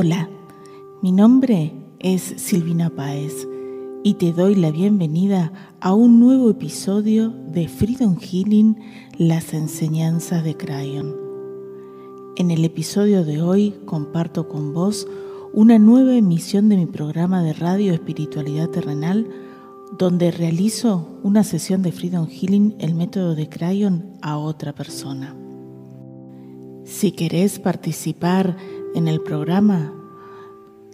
Hola, mi nombre es Silvina Páez y te doy la bienvenida a un nuevo episodio de Freedom Healing, las enseñanzas de Crayon. En el episodio de hoy comparto con vos una nueva emisión de mi programa de radio Espiritualidad Terrenal, donde realizo una sesión de Freedom Healing, el método de Crayon, a otra persona. Si querés participar en el programa,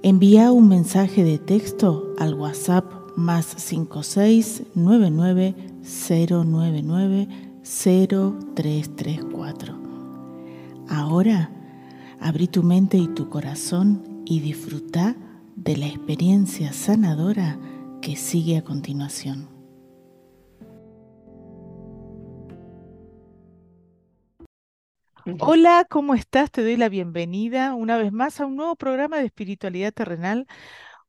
envía un mensaje de texto al WhatsApp más 5699 099 0334. Ahora, abrí tu mente y tu corazón y disfruta de la experiencia sanadora que sigue a continuación. Hola, ¿cómo estás? Te doy la bienvenida una vez más a un nuevo programa de espiritualidad terrenal.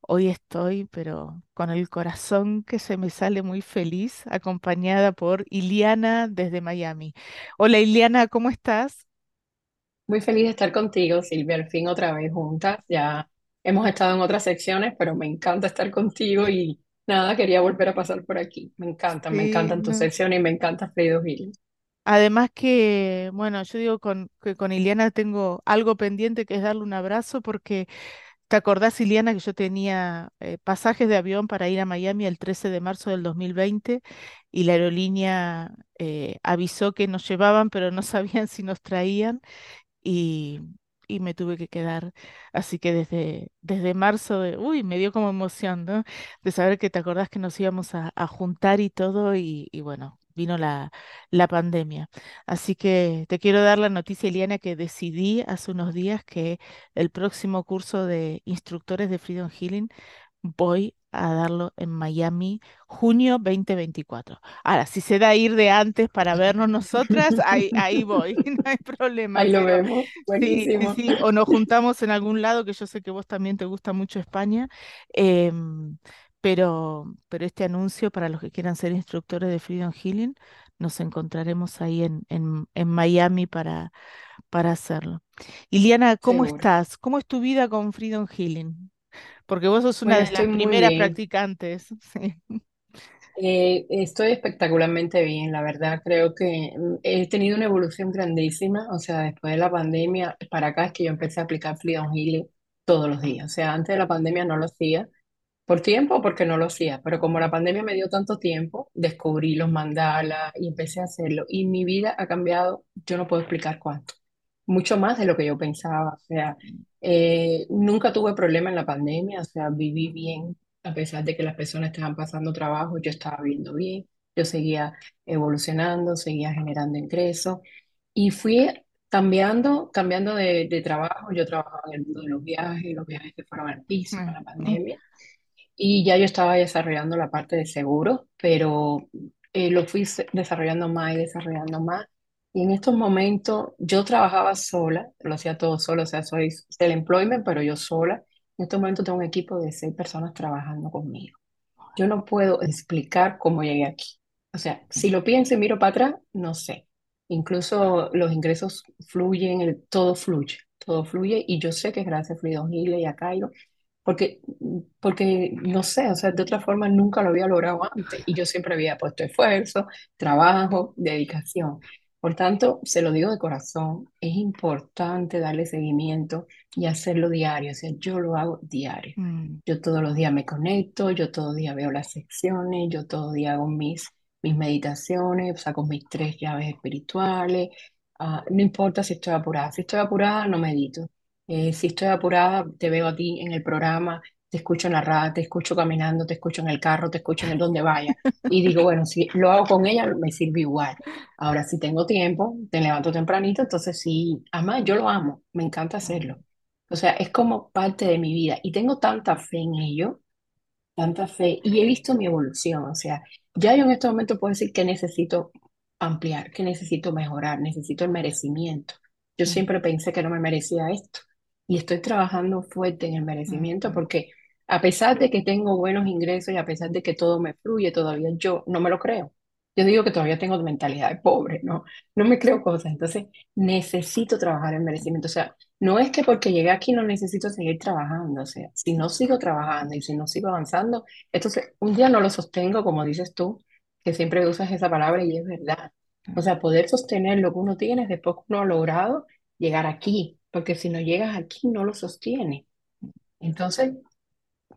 Hoy estoy, pero con el corazón que se me sale muy feliz, acompañada por Iliana desde Miami. Hola Iliana, ¿cómo estás? Muy feliz de estar contigo, Silvia, al fin otra vez juntas. Ya hemos estado en otras secciones, pero me encanta estar contigo y nada, quería volver a pasar por aquí. Me encanta, me encantan tus no. secciones y me encanta Fredo Gil. Además que, bueno, yo digo con, que con Iliana tengo algo pendiente que es darle un abrazo porque ¿te acordás, Iliana, que yo tenía eh, pasajes de avión para ir a Miami el 13 de marzo del 2020 y la aerolínea eh, avisó que nos llevaban, pero no sabían si nos traían y, y me tuve que quedar. Así que desde, desde marzo, de, uy, me dio como emoción, ¿no? De saber que te acordás que nos íbamos a, a juntar y todo, y, y bueno, vino la, la pandemia. Así que te quiero dar la noticia, Eliana, que decidí hace unos días que el próximo curso de instructores de Freedom Healing voy a darlo en Miami, junio 2024. Ahora, si se da ir de antes para vernos nosotras, ahí, ahí voy, no hay problema, Ahí lo pero vemos, sí, sí, buenísimo. sí, o nos juntamos en algún lado, que yo sé que vos también te gusta mucho España, em, pero, pero este anuncio para los que quieran ser instructores de Freedom Healing, nos encontraremos ahí en, en, en Miami para, para hacerlo. Iliana, ¿cómo Seguro. estás? ¿Cómo es tu vida con Freedom Healing? Porque vos sos una Bueno, de las primeras practicantes. Sí. Eh, estoy espectacularmente bien, la verdad. Creo que mm, he tenido una evolución grandísima. O sea, después de la pandemia, para acá es que yo empecé a aplicar Freedom Healing todos los días. O sea, antes de la pandemia no lo hacía. Por tiempo, porque no lo hacía, pero como la pandemia me dio tanto tiempo, descubrí los mandalas y empecé a hacerlo. Y mi vida ha cambiado, yo no puedo explicar cuánto, mucho más de lo que yo pensaba. O sea, eh, nunca tuve problema en la pandemia, o sea, viví bien, a pesar de que las personas estaban pasando trabajo, yo estaba viviendo bien, yo seguía evolucionando, seguía generando ingresos y fui cambiando, cambiando de, de trabajo. Yo trabajaba en el mundo de los viajes, los viajes que fueron al piso Mm, la mm, pandemia. Y ya yo estaba desarrollando la parte de seguros, pero eh, lo fui desarrollando más y desarrollando más. Y en estos momentos yo trabajaba sola, lo hacía todo solo, o sea, soy self-employment, pero yo sola. En estos momentos tengo un equipo de seis personas trabajando conmigo. Yo no puedo explicar cómo llegué aquí. O sea, si lo pienso y miro para atrás, no sé. Incluso los ingresos fluyen, el- todo fluye, todo fluye. Y yo sé que es gracias a Freedom Healer y a Cairo, porque, porque no sé, o sea, de otra forma nunca lo había logrado antes. Y yo siempre había puesto esfuerzo, trabajo, dedicación. Por tanto, se lo digo de corazón, es importante darle seguimiento y hacerlo diario. O sea, yo lo hago diario. mm, Yo todos los días me conecto, yo todos los días veo las secciones, yo todos los días hago mis, mis meditaciones, saco mis tres llaves espirituales. Ah, no importa si estoy apurada. Si estoy apurada, no medito. Eh, si estoy apurada, te veo a ti en el programa, te escucho en la radio, te escucho caminando, te escucho en el carro, te escucho en el donde vaya. Y digo, bueno, si lo hago con ella, me sirve igual. Ahora, si tengo tiempo, te levanto tempranito, entonces sí, además yo lo amo, me encanta hacerlo. O sea, es como parte de mi vida y tengo tanta fe en ello, tanta fe y he visto mi evolución. O sea, ya yo en este momento puedo decir que necesito ampliar, que necesito mejorar, necesito el merecimiento. Yo siempre pensé que no me merecía esto y estoy trabajando fuerte en el merecimiento porque a pesar de que tengo buenos ingresos y a pesar de que todo me fluye todavía, yo no me lo creo. Yo digo que todavía tengo mentalidad de pobre, ¿no? No me creo cosas. Entonces, necesito trabajar en merecimiento. O sea, no es que porque llegué aquí no necesito seguir trabajando. O sea, si no sigo trabajando y si no sigo avanzando, entonces un día no lo sostengo, como dices tú, que siempre usas esa palabra y es verdad. O sea, poder sostener lo que uno tiene después que uno ha logrado llegar aquí. Porque si no llegas aquí, no lo sostiene. Entonces,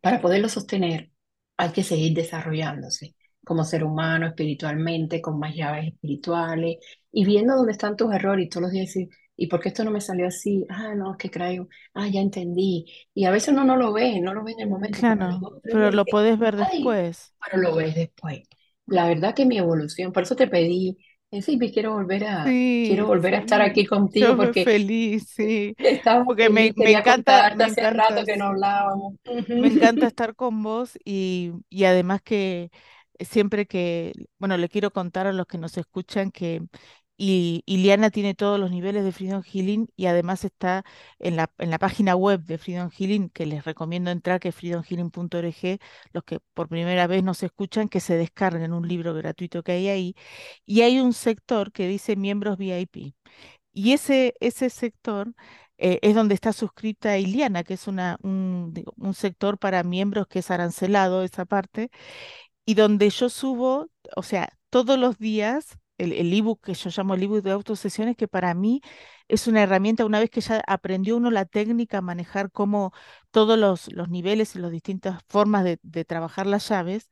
para poderlo sostener, hay que seguir desarrollándose como ser humano, espiritualmente, con más llaves espirituales, y viendo dónde están tus errores y todos los días decir, ¿y por qué esto no me salió así? Ah, no, es que creo, ah, ya entendí. Y a veces uno no lo ve, no lo ve en el momento, pero Claro, pero días lo podés ver ay, después. pero lo ves después. La verdad que mi evolución, por eso te pedí, fin, quiero volver a, quiero Sí, volver a estar aquí sí, contigo yo me porque feliz, sí, estaba porque me, feliz, me quería encanta, me hace rato que no sí. hablábamos. Me encanta estar con vos y, y además que siempre que, bueno, le quiero contar a los que nos escuchan que y, Iliana tiene todos los niveles de Freedom Healing y además está en la, en la página web de Freedom Healing, que les recomiendo entrar, que es freedomhealing.org, los que por primera vez nos escuchan, que se descarguen un libro gratuito que hay ahí. Y hay un sector que dice miembros VIP. Y ese, ese sector eh, es donde está suscrita Iliana, que es una, un sector para miembros que es arancelado, esa parte, y donde yo subo, o sea, todos los días, el, el ebook que yo llamo el ebook de autosesiones, que para mí es una herramienta, una vez que ya aprendió uno la técnica, manejar cómo todos los, los niveles y las distintas formas de, de trabajar las llaves,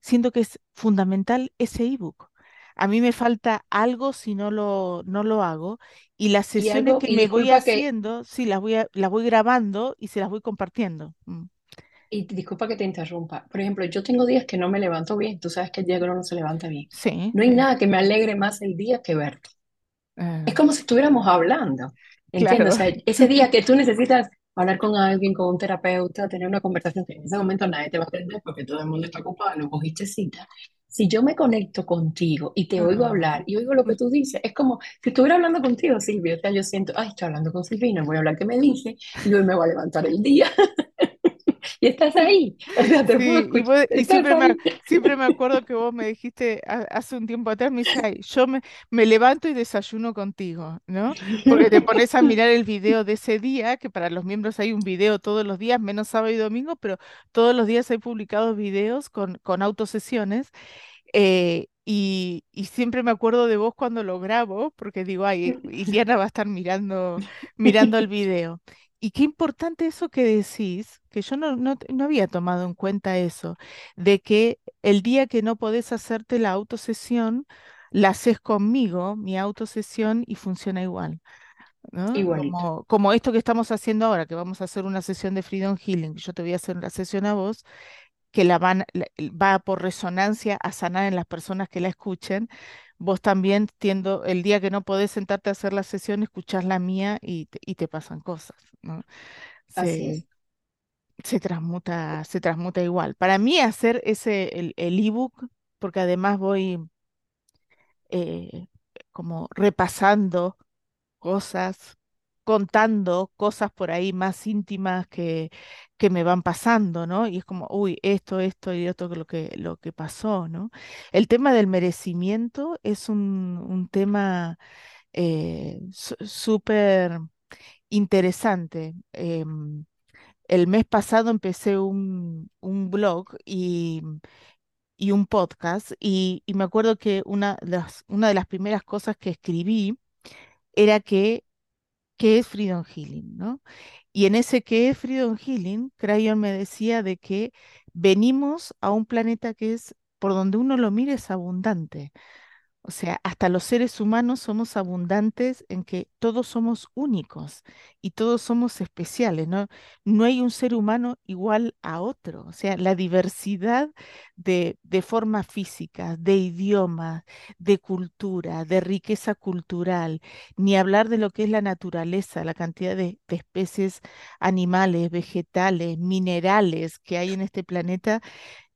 siento que es fundamental ese ebook. A mí me falta algo si no lo, no lo hago y las Y sesiones algo, que y me voy que haciendo, sí, las voy, a- las voy grabando y se las voy compartiendo. Mm. Y disculpa que te interrumpa. Por ejemplo, yo tengo días que no me levanto bien. Tú sabes que el día que uno no se levanta bien. Sí, No hay nada que me alegre más el día que verte. Es Ah, como si estuviéramos hablando. ¿Entiendes? claro. O sea, ese día que tú necesitas hablar con alguien, con un terapeuta, tener una conversación que en ese momento nadie te va a atender porque todo el mundo está ocupado, no cogiste cita. Si yo me conecto contigo y te oigo Ah, hablar y oigo lo que tú dices, es como si estuviera hablando contigo, Silvia. O sea, yo siento, ay, estoy hablando con Silvina, voy a hablar qué me dice y hoy me voy a levantar el día. Y estás ahí. O sea, te puedo Sí, y, vos- siempre me, siempre me acuerdo que vos me dijiste ha- hace un tiempo atrás, me dice, "Ay, yo me, me levanto y desayuno contigo, ¿no? Porque te pones a mirar el video de ese día, que para los miembros hay un video todos los días, menos sábado y domingo, pero todos los días hay publicados videos con, con autosesiones eh, y, y siempre me acuerdo de vos cuando lo grabo, porque digo, ay, Iliana va a estar mirando, mirando el video. Y qué importante eso que decís, que yo no, no, no había tomado en cuenta eso, de que el día que no podés hacerte la autosesión, la haces conmigo, mi autosesión, y funciona igual. Como, como esto que estamos haciendo ahora, que vamos a hacer una sesión de Freedom Healing, yo te voy a hacer una sesión a vos que la van, va por resonancia a sanar en las personas que la escuchen. Vos también, tiendo, el día que no podés sentarte a hacer la sesión, escuchás la mía y te, y te pasan cosas, ¿no? Así Se, es. se transmuta, se transmuta igual. Para mí, hacer ese, el, el ebook, porque además voy eh, como repasando cosas, contando cosas por ahí más íntimas que, que me van pasando, ¿no? Y es como, uy, esto, esto y que lo que, lo que pasó, ¿no? El tema del merecimiento es un, un tema eh, súper interesante. Em, el mes pasado empecé un, un blog y, y un podcast y, y me acuerdo que una las, una de las primeras cosas que escribí era que qué es Freedom Healing, ¿no? Y en ese qué es Freedom Healing, Crayon me decía de que venimos a un planeta que es, por donde uno lo mire, es abundante. O sea, hasta los seres humanos somos abundantes en que todos somos únicos y todos somos especiales, ¿no? No hay un ser humano igual a otro. O sea, la diversidad de, de formas físicas, de idiomas, de cultura, de riqueza cultural, ni hablar de lo que es la naturaleza, la cantidad de, especies animales, vegetales, minerales que hay en este planeta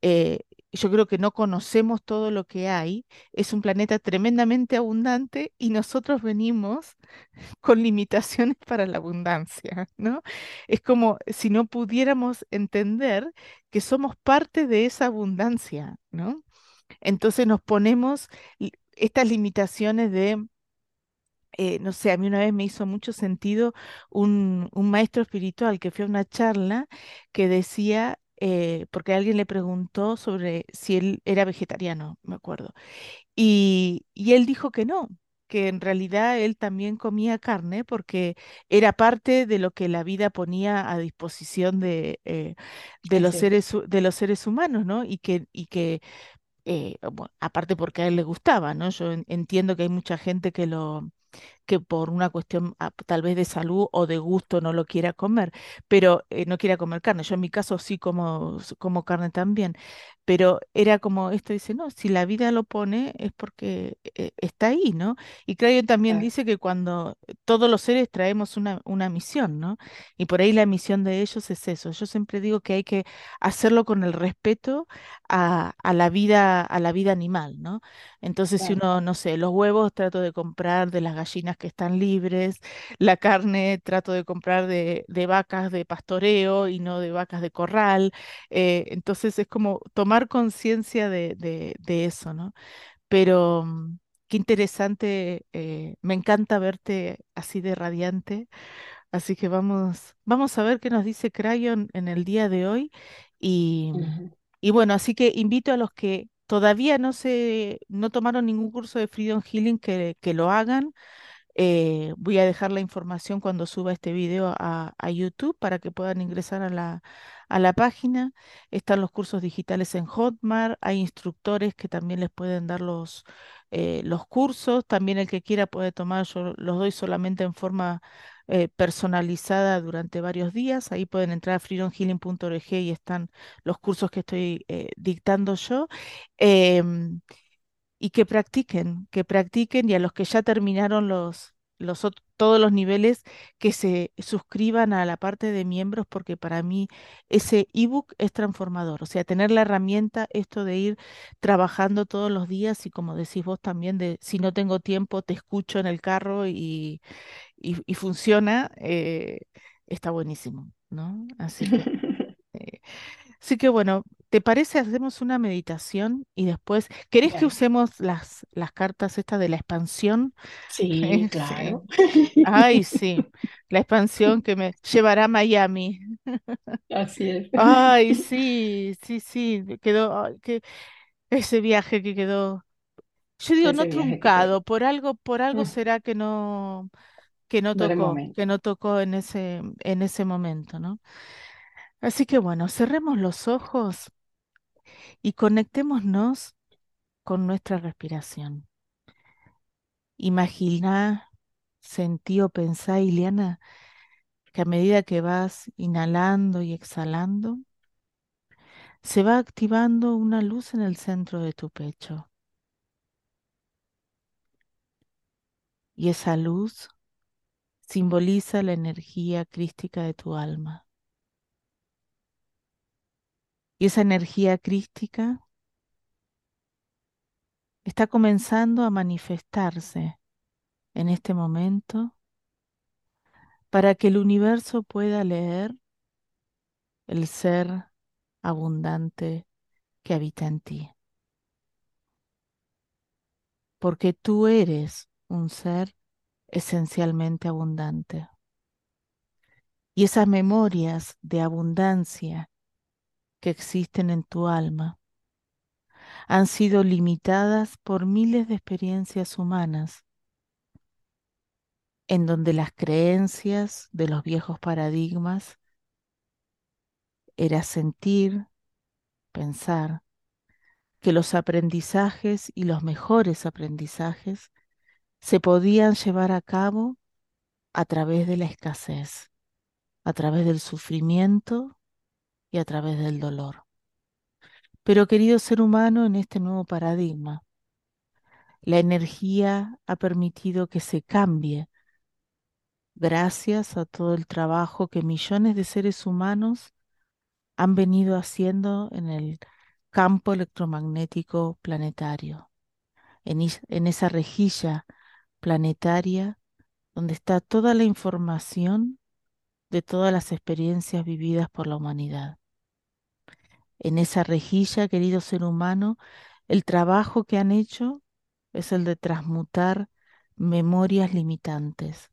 eh, yo creo que no conocemos todo lo que hay. Es un planeta tremendamente abundante y nosotros venimos con limitaciones para la abundancia, ¿no? Es como si no pudiéramos entender que somos parte de esa abundancia, ¿no? Entonces nos ponemos estas limitaciones de eh, no sé, a mí una vez me hizo mucho sentido un, un maestro espiritual que fue a una charla que decía, eh, porque alguien le preguntó sobre si él era vegetariano, me acuerdo, y, y él dijo que no, que en realidad él también comía carne porque era parte de lo que la vida ponía a disposición de, eh, de los seres, de los seres humanos, ¿no? Y que, y que eh, bueno, aparte porque a él le gustaba, ¿no? Yo en- entiendo que hay mucha gente que lo que por una cuestión ah, tal vez de salud o de gusto no lo quiera comer, pero eh, no quiera comer carne. Yo en mi caso sí como, como carne también, pero era como esto dice, no, si la vida lo pone es porque eh, está ahí, ¿no? Y Crayon también dice que cuando todos los seres traemos una, una misión, ¿no? Y por ahí la misión de ellos es eso. Yo siempre digo que hay que hacerlo con el respeto a, a la vida, a la vida animal, ¿no? Entonces, si uno, no sé, los huevos trato de comprar de las gallinas que están libres, la carne trato de comprar de, de vacas de pastoreo y no de vacas de corral. eh, entonces es como tomar conciencia de, de, de eso, ¿no? Pero mm, qué interesante, eh, me encanta verte así de radiante. Así que vamos, vamos a ver qué nos dice Crayon en el día de hoy. Y, Ujú. y bueno, así que invito a los que todavía no se, no tomaron ningún curso de Freedom Healing que, que lo hagan. Eh, voy a dejar la información cuando suba este video a, YouTube para que puedan ingresar a la, a la página. Están los cursos digitales en Hotmart, hay instructores que también les pueden dar los, eh, los cursos. También el que quiera puede tomar, yo los doy solamente en forma eh, personalizada durante varios días. Ahí pueden entrar a freedomhealing.org y están los cursos que estoy dictando yo. Y que practiquen, que practiquen y a los que ya terminaron los, los todos los niveles, que se suscriban a la parte de miembros, porque para mí ese ebook es transformador. O sea, tener la herramienta, esto de ir trabajando todos los días y como decís vos también, de si no tengo tiempo, te escucho en el carro y, y, y funciona, eh, está buenísimo, ¿no? Así que... eh, Así que bueno, ¿te parece hacemos una meditación y después, ¿querés que usemos las, las cartas estas de la expansión? sí, claro. Ay, sí, la expansión que me llevará a Miami. Así es. Ay, sí, sí, sí, quedó, que, ese viaje que quedó, yo digo no que truncado, por algo, por algo será que no, que no tocó, que no tocó en ese, en ese momento, ¿no? Así que bueno, cerremos los ojos y conectémonos con nuestra respiración. Imagina, sentí o pensá, Ileana, que a medida que vas inhalando y exhalando, se va activando una luz en el centro de tu pecho. Y esa luz simboliza la energía crística de tu alma. Y esa energía crística está comenzando a manifestarse en este momento para que el universo pueda leer el ser abundante que habita en ti. porque tú eres un ser esencialmente abundante. Y esas memorias de abundancia que existen en tu alma han sido limitadas por miles de experiencias humanas, en donde las creencias de los viejos paradigmas era sentir, pensar que los aprendizajes y los mejores aprendizajes se podían llevar a cabo a través de la escasez, a través del sufrimiento y a través del dolor. Pero querido ser humano, en este nuevo paradigma, la energía ha permitido que se cambie gracias a todo el trabajo que millones de seres humanos han venido haciendo en el campo electromagnético planetario, en, en esa rejilla planetaria donde está toda la información de todas las experiencias vividas por la humanidad. En esa rejilla, querido ser humano, El trabajo que han hecho es el de transmutar memorias limitantes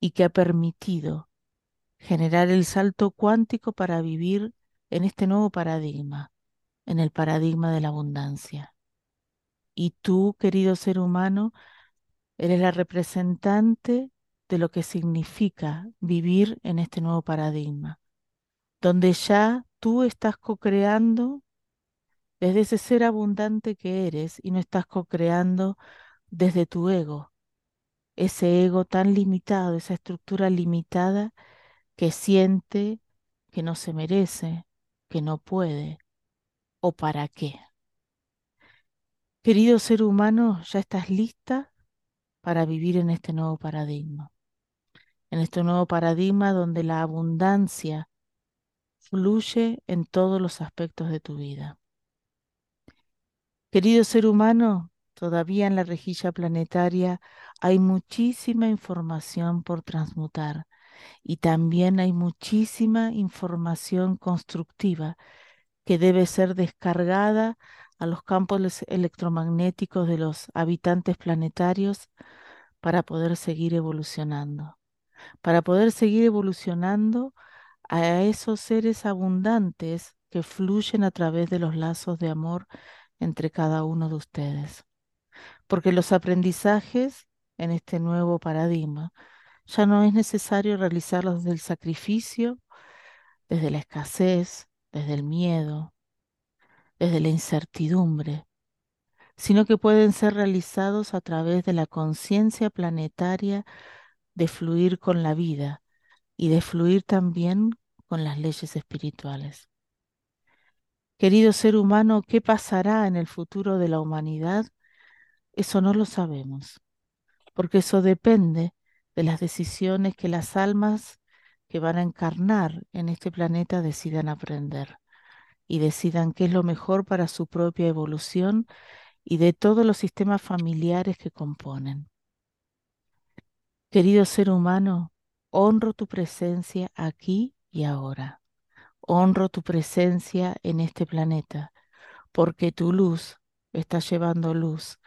y que ha permitido generar el salto cuántico para vivir en este nuevo paradigma, en el paradigma de la abundancia. Y tú, querido ser humano, eres la representante de lo que significa vivir en este nuevo paradigma, donde ya tú estás co-creando desde ese ser abundante que eres y no estás co-creando desde tu ego, ese ego tan limitado, esa estructura limitada que siente que no se merece, que no puede o para qué. Querido ser humano, ya estás lista para vivir en este nuevo paradigma, en este nuevo paradigma donde la abundancia fluye en todos los aspectos de tu vida. Querido ser humano, todavía en la rejilla planetaria hay muchísima información por transmutar y también hay muchísima información constructiva que debe ser descargada a los campos electromagnéticos de los habitantes planetarios para poder seguir evolucionando, para poder seguir evolucionando a esos seres abundantes que fluyen a través de los lazos de amor entre cada uno de ustedes. Porque los aprendizajes en este nuevo paradigma ya no es necesario realizarlos desde el sacrificio, desde la escasez, desde el miedo, desde la incertidumbre, sino que pueden ser realizados a través de la conciencia planetaria de fluir con la vida y de fluir también con las leyes espirituales. Querido ser humano, ¿qué pasará en el futuro de la humanidad? Eso no lo sabemos, porque eso depende de las decisiones que las almas que van a encarnar en este planeta decidan aprender y decidan qué es lo mejor para su propia evolución y de todos los sistemas familiares que componen. Querido ser humano, honro tu presencia aquí y ahora. Honro tu presencia en este planeta, porque tu luz está llevando luz,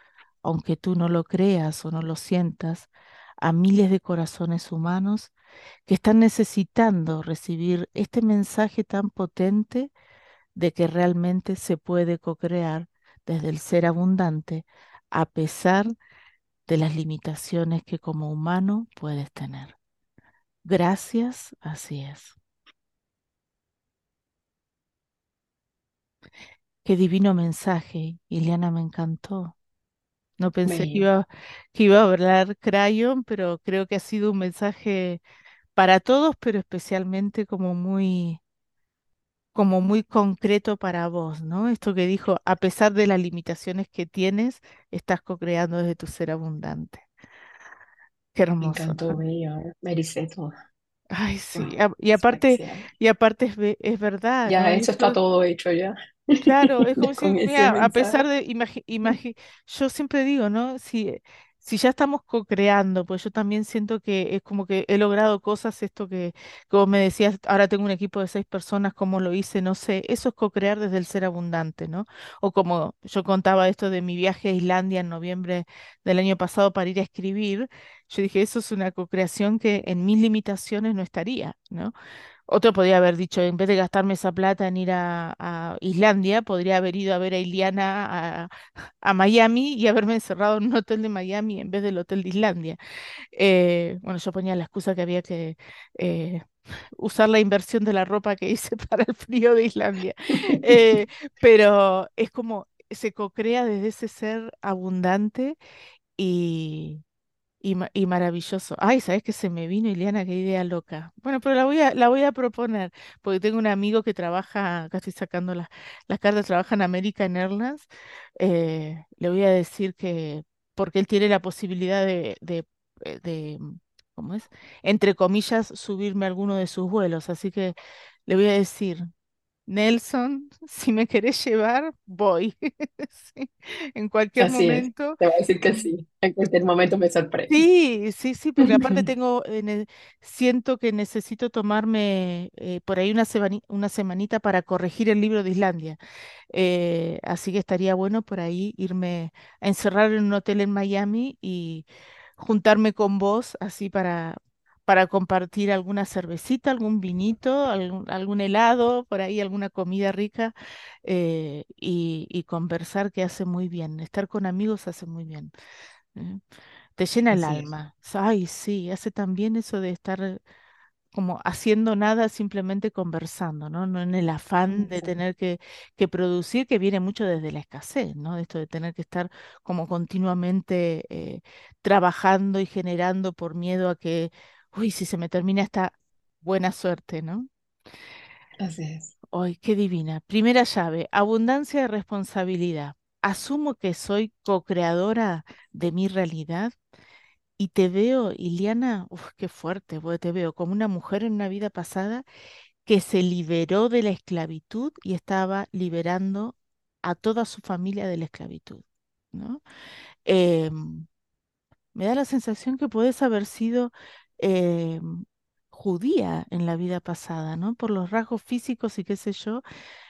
aunque tú no lo creas o no lo sientas, a miles de corazones humanos que están necesitando recibir este mensaje tan potente de que realmente se puede co-crear desde el ser abundante a pesar de las limitaciones que como humano puedes tener. Gracias, así es. Qué divino mensaje, Ileana, me encantó. No pensé que iba, que iba a hablar Crayon, pero creo que ha sido un mensaje para todos, pero especialmente como muy, como muy concreto para vos, ¿no? Esto que dijo, a pesar de las limitaciones que tienes, estás co-creando desde tu ser abundante. Qué Me hermoso, encantó, ¿no? bello. Me ericé todo. Ay, sí. Y aparte, y aparte es, es verdad, Ya ¿no? eso está todo hecho ya. Claro, es como si, mira, a pesar de, imagi- imagi- yo siempre digo, ¿no? Si, si ya estamos co-creando, pues yo también siento que es como que he logrado cosas, esto que, vos me decías, ahora tengo un equipo de seis personas, ¿cómo lo hice? No sé, eso es co-crear desde el ser abundante, ¿no? O como yo contaba esto de mi viaje a Islandia en noviembre del año pasado para ir a escribir, yo dije, eso es una co-creación que en mis limitaciones no estaría, ¿no? Otro podría haber dicho, en vez de gastarme esa plata en ir a, a Islandia, podría haber ido a ver a Iliana a, a Miami y haberme encerrado en un hotel de Miami en vez del hotel de Islandia. Eh, bueno, yo ponía la excusa que había que eh, usar la inversión de la ropa que hice para el frío de Islandia. Eh, pero es como se co-crea desde ese ser abundante y y, ma- y maravilloso. Ay, ¿sabes qué se me vino, Ileana? Qué idea loca. Bueno, pero la voy a, la voy a proponer, porque tengo un amigo que trabaja, acá estoy sacando las, las cartas, trabaja en American Airlines. eh, le voy a decir que, porque él tiene la posibilidad de, de, eh, de, ¿cómo es? Entre comillas, subirme a alguno de sus vuelos. Así que le voy a decir. Nelson, si me querés llevar, voy. Sí, En cualquier Así es, momento. te voy a decir que sí. En cualquier momento me sorprende. Sí, sí, sí, porque aparte tengo, ne- siento que necesito tomarme eh, por ahí una, semani- una semanita para corregir el libro de Islandia. Eh, así que estaría bueno por ahí irme a encerrar en un hotel en Miami y juntarme con vos, así para, para compartir alguna cervecita, algún vinito, algún, algún helado, por ahí alguna comida rica eh, y, y conversar que hace muy bien. Estar con amigos hace muy bien. ¿eh? Te llena el Así es, alma. Ay, sí, hace también eso de estar como haciendo nada, simplemente conversando, ¿no? No en el afán de tener que, que producir, que viene mucho desde la escasez, ¿no? De esto de tener que estar como continuamente eh, trabajando y generando por miedo a que, uy, si se me termina esta buena suerte, ¿no? así es. Ay, qué divina. Primera llave, abundancia de responsabilidad. Asumo que soy co-creadora de mi realidad y te veo, Iliana, uf, qué fuerte, porque te veo como una mujer en una vida pasada que se liberó de la esclavitud y estaba liberando a toda su familia de la esclavitud, ¿no? Em, me da la sensación que puedes haber sido em, judía en la vida pasada, ¿no? Por los rasgos físicos y qué sé yo.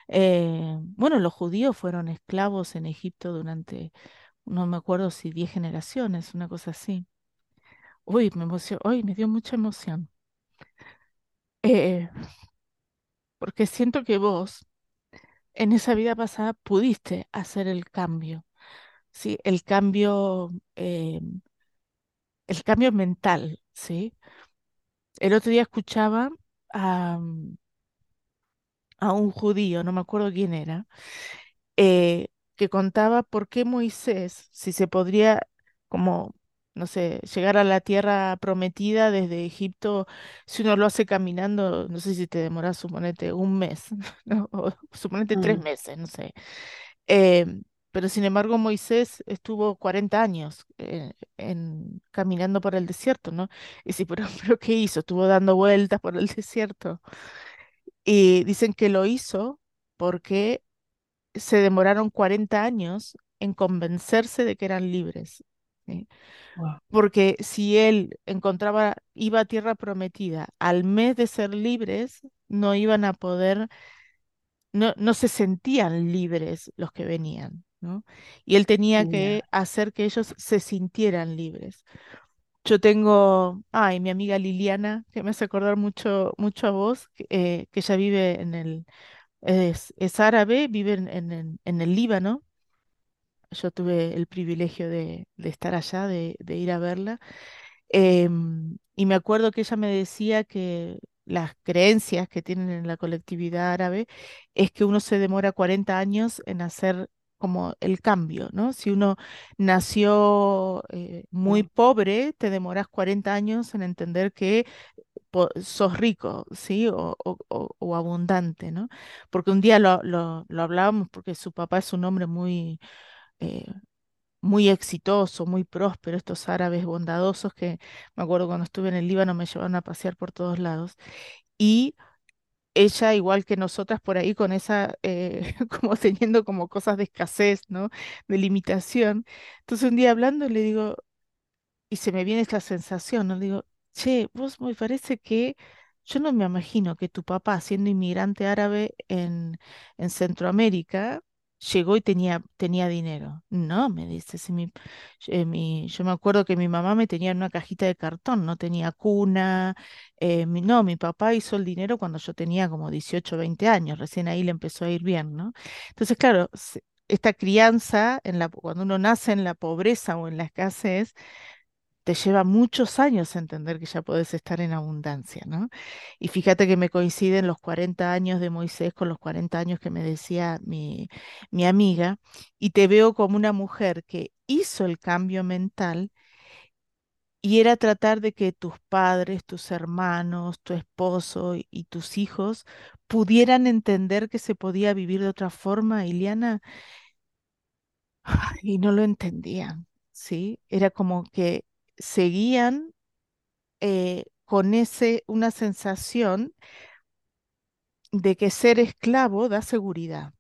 Eh, bueno, los judíos fueron esclavos en Egipto durante, no me acuerdo si diez generaciones, una cosa así. Uy, me emocionó, uy, me dio mucha emoción. Eh, porque siento que vos en esa vida pasada pudiste hacer el cambio, ¿sí? El cambio, eh, el cambio mental, ¿sí? El otro día escuchaba a, a un judío, no me acuerdo quién era, eh, que contaba por qué Moisés, si se podría, como, no sé, llegar a la tierra prometida desde Egipto, si uno lo hace caminando, no sé si te demora, suponete, un mes, ¿no? O suponete tres Mm, meses, no sé. Eh, pero sin embargo, Moisés estuvo 40 años eh, en, caminando por el desierto, ¿no? Y sí, pero, pero ¿qué hizo? Estuvo dando vueltas por el desierto. Y dicen que lo hizo porque se demoraron 40 años en convencerse de que eran libres. ¿sí? wow, Porque si él encontraba, iba a tierra prometida, al mes de ser libres, no iban a poder, no, no se sentían libres los que venían, ¿no? Y él tenía que hacer que ellos se sintieran libres. Yo tengo, ay, mi amiga Liliana, que me hace acordar mucho, mucho a vos, que, eh, que ella vive en el, es, es árabe, vive en, en en- en el Líbano Yo tuve el privilegio de, de estar allá, de, de ir a verla. Em, y me acuerdo que ella me decía que las creencias que tienen en la colectividad árabe es que uno se demora 40 años en hacer como el cambio, ¿no? Si uno nació eh, muy pobre, te demoras 40 años en entender que sos rico, ¿sí? O, o- o- o abundante, ¿no? Porque un día lo, lo, lo hablábamos porque su papá es un hombre muy... eh, muy exitoso, muy próspero, estos árabes bondadosos que me acuerdo cuando estuve en el Líbano me llevaron a pasear por todos lados. Y ella, igual que nosotras, por ahí con esa, eh, como teniendo como cosas de escasez, ¿no? De limitación. Entonces un día hablando le digo, y se me viene esta sensación, ¿no? Digo, che, vos me parece que yo no me imagino que tu papá, siendo inmigrante árabe en, en Centroamérica, llegó y tenía, tenía dinero. No, me dice, mi, eh, mi- yo me acuerdo que mi mamá me tenía en una cajita de cartón, no tenía cuna. eh, no, mi papá hizo el dinero cuando yo tenía como 18 20 años, recién ahí le empezó a ir bien, ¿no? Entonces, claro, esta crianza, cuando uno nace en la pobreza o en la escasez, te lleva muchos años entender que ya puedes estar en abundancia, ¿no? Y fíjate que me coinciden los 40 años de Moisés con los 40 años que me decía mi, mi amiga, y te veo como una mujer que hizo el cambio mental y era tratar de que tus padres, tus hermanos, tu esposo y, y tus hijos pudieran entender que se podía vivir de otra forma, Iliana, y no lo entendían, ¿sí? Era como que seguían eh, con ese, una sensación de que ser esclavo da seguridad,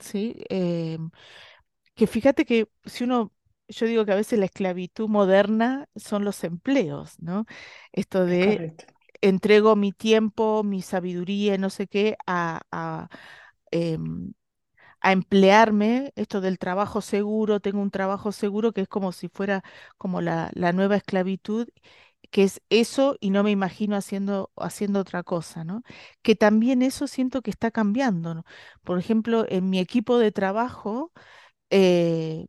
¿sí? Em, que fíjate que si uno, yo digo que a veces la esclavitud moderna son los empleos, ¿no? Esto Es de correcto. entrego mi tiempo, mi sabiduría, no sé qué, a, a, em, a emplearme, esto del trabajo seguro, tengo un trabajo seguro que es como si fuera como la, la nueva esclavitud, que es eso y no me imagino haciendo, haciendo otra cosa, ¿no? Que también eso siento que está cambiando. Por ejemplo, en mi equipo de trabajo, eh,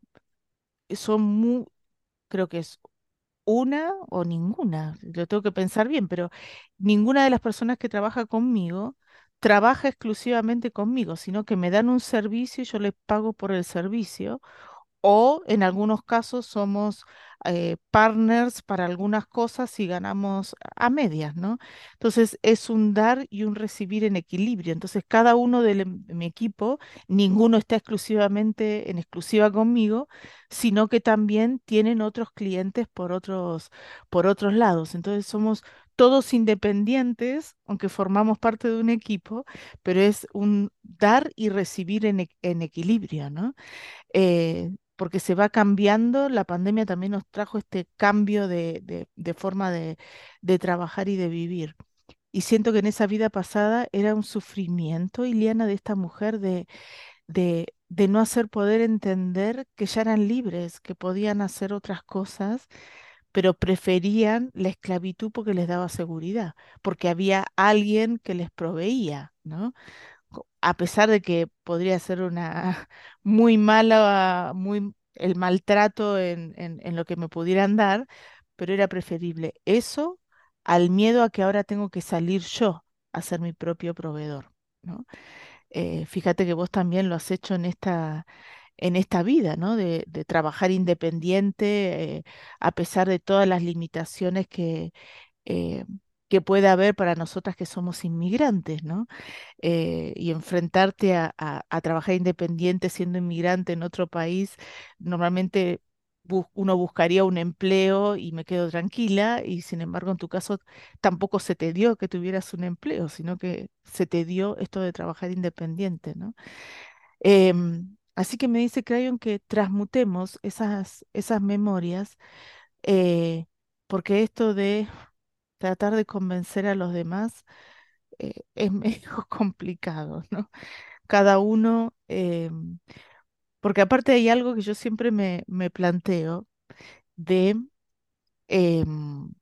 son muy, creo que es una o ninguna, lo tengo que pensar bien, pero ninguna de las personas que trabaja conmigo trabaja exclusivamente conmigo, sino que me dan un servicio y yo les pago por el servicio o en algunos casos somos eh, partners para algunas cosas y ganamos a medias, ¿no? Entonces es un dar y un recibir en equilibrio. Entonces cada uno em- de mi equipo, ninguno está exclusivamente en exclusiva conmigo, sino que también tienen otros clientes por otros, por otros lados. Entonces somos todos independientes, aunque formamos parte de un equipo, pero es un dar y recibir en, equilibrio, ¿no? eh, porque se va cambiando. La pandemia también nos trajo este cambio de, forma de, trabajar y de vivir. Y siento que en esa vida pasada era un sufrimiento, Iliana, de esta mujer de, de no hacer poder entender que ya eran libres, que podían hacer otras cosas, pero preferían la esclavitud porque les daba seguridad, porque había alguien que les proveía, ¿no? a pesar de que podría ser una muy mala, muy el maltrato en, en, en lo que me pudieran dar, pero era preferible eso al miedo a que ahora tengo que salir yo a ser mi propio proveedor, ¿no? Eh, fíjate que vos también lo has hecho en esta, en esta vida, ¿no? De, trabajar independiente, eh, a pesar de todas las limitaciones que, eh, que puede haber para nosotras que somos inmigrantes, ¿no? eh, y enfrentarte a, a- trabajar independiente siendo inmigrante en otro país, normalmente uno buscaría un empleo y me quedo tranquila, y sin embargo en tu caso tampoco se te dio que tuvieras un empleo, sino que se te dio esto de trabajar independiente, ¿no? Así que me dice Crayon que transmutemos esas, esas memorias, eh, porque esto de tratar de convencer a los demás eh, es medio complicado, ¿no? Cada uno, eh, porque aparte hay algo que yo siempre me, me planteo de em,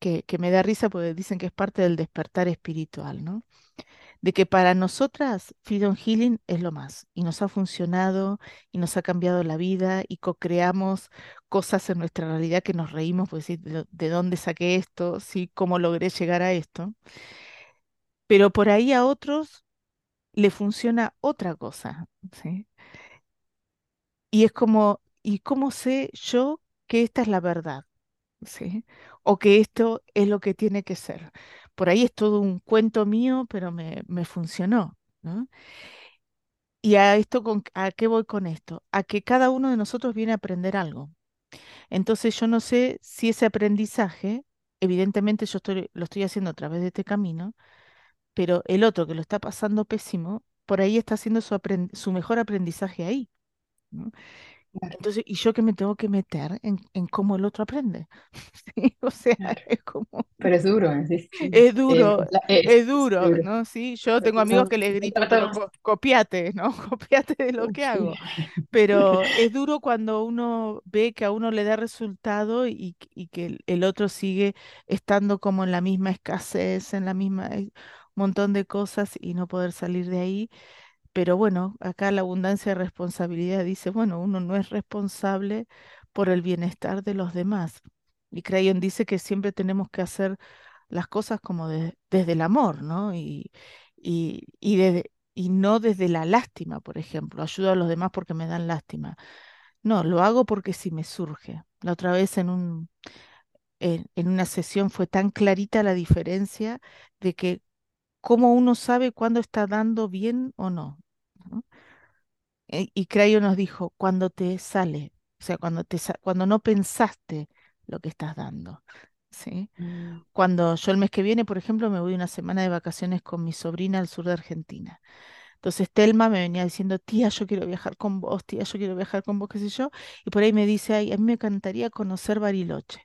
que, que me da risa porque dicen que es parte del despertar espiritual, ¿no? De que para nosotras Freedom Healing es lo más y nos ha funcionado y nos ha cambiado la vida y co-creamos cosas en nuestra realidad que nos reímos, pues decir, ¿de, de dónde saqué esto? ¿Sí? ¿Cómo logré llegar a esto? Pero por ahí a otros le funciona otra cosa, ¿sí? Y es como, ¿y cómo sé yo que esta es la verdad? ¿Sí? O que esto es lo que tiene que ser. Por ahí es todo un cuento mío, pero me, me funcionó, ¿no? Y a esto, con, ¿a qué voy con esto? A que cada uno de nosotros viene a aprender algo. Entonces yo no sé si ese aprendizaje, evidentemente yo estoy, lo estoy haciendo a través de este camino, pero el otro que lo está pasando pésimo, por ahí está haciendo su, apren- su mejor aprendizaje ahí. ¿no? Claro, Entonces, ¿y yo que me tengo que meter en, en cómo el otro aprende? ¿Sí? O sea, claro. es como, Pero es duro, ¿eh? Sí, es Eh, duro, la- es, es es duro, duro. ¿no? Sí, yo tengo amigos que les grito, pero co- copiate, ¿no? Copiate de lo que hago. Pero es duro cuando uno ve que a uno le da resultado y, y que el, el otro sigue estando como en la misma escasez, en la misma, eh, montón de cosas y no poder salir de ahí. Pero bueno, acá la abundancia de responsabilidad dice, bueno, uno no es responsable por el bienestar de los demás. Y Crayon dice que siempre tenemos que hacer las cosas como de- desde el amor, ¿no? Y, y, y, y no desde la lástima, por ejemplo. Ayudo a los demás porque me dan lástima. No, lo hago porque si me surge. La otra vez en un, en, en una sesión fue tan clarita la diferencia de que cómo uno sabe cuándo está dando bien o. ¿no? Eh, Y Crayo nos dijo, cuando te sale, o sea, cuando te cuando no pensaste lo que estás dando. ¿sí? Mm, Cuando yo el mes que viene, por ejemplo, me voy una semana de vacaciones con mi sobrina al sur de Argentina. Entonces Telma me venía diciendo, tía, yo quiero viajar con vos, tía, yo quiero viajar con vos, qué sé yo. Y por ahí me dice, ay, a mí me encantaría conocer Bariloche.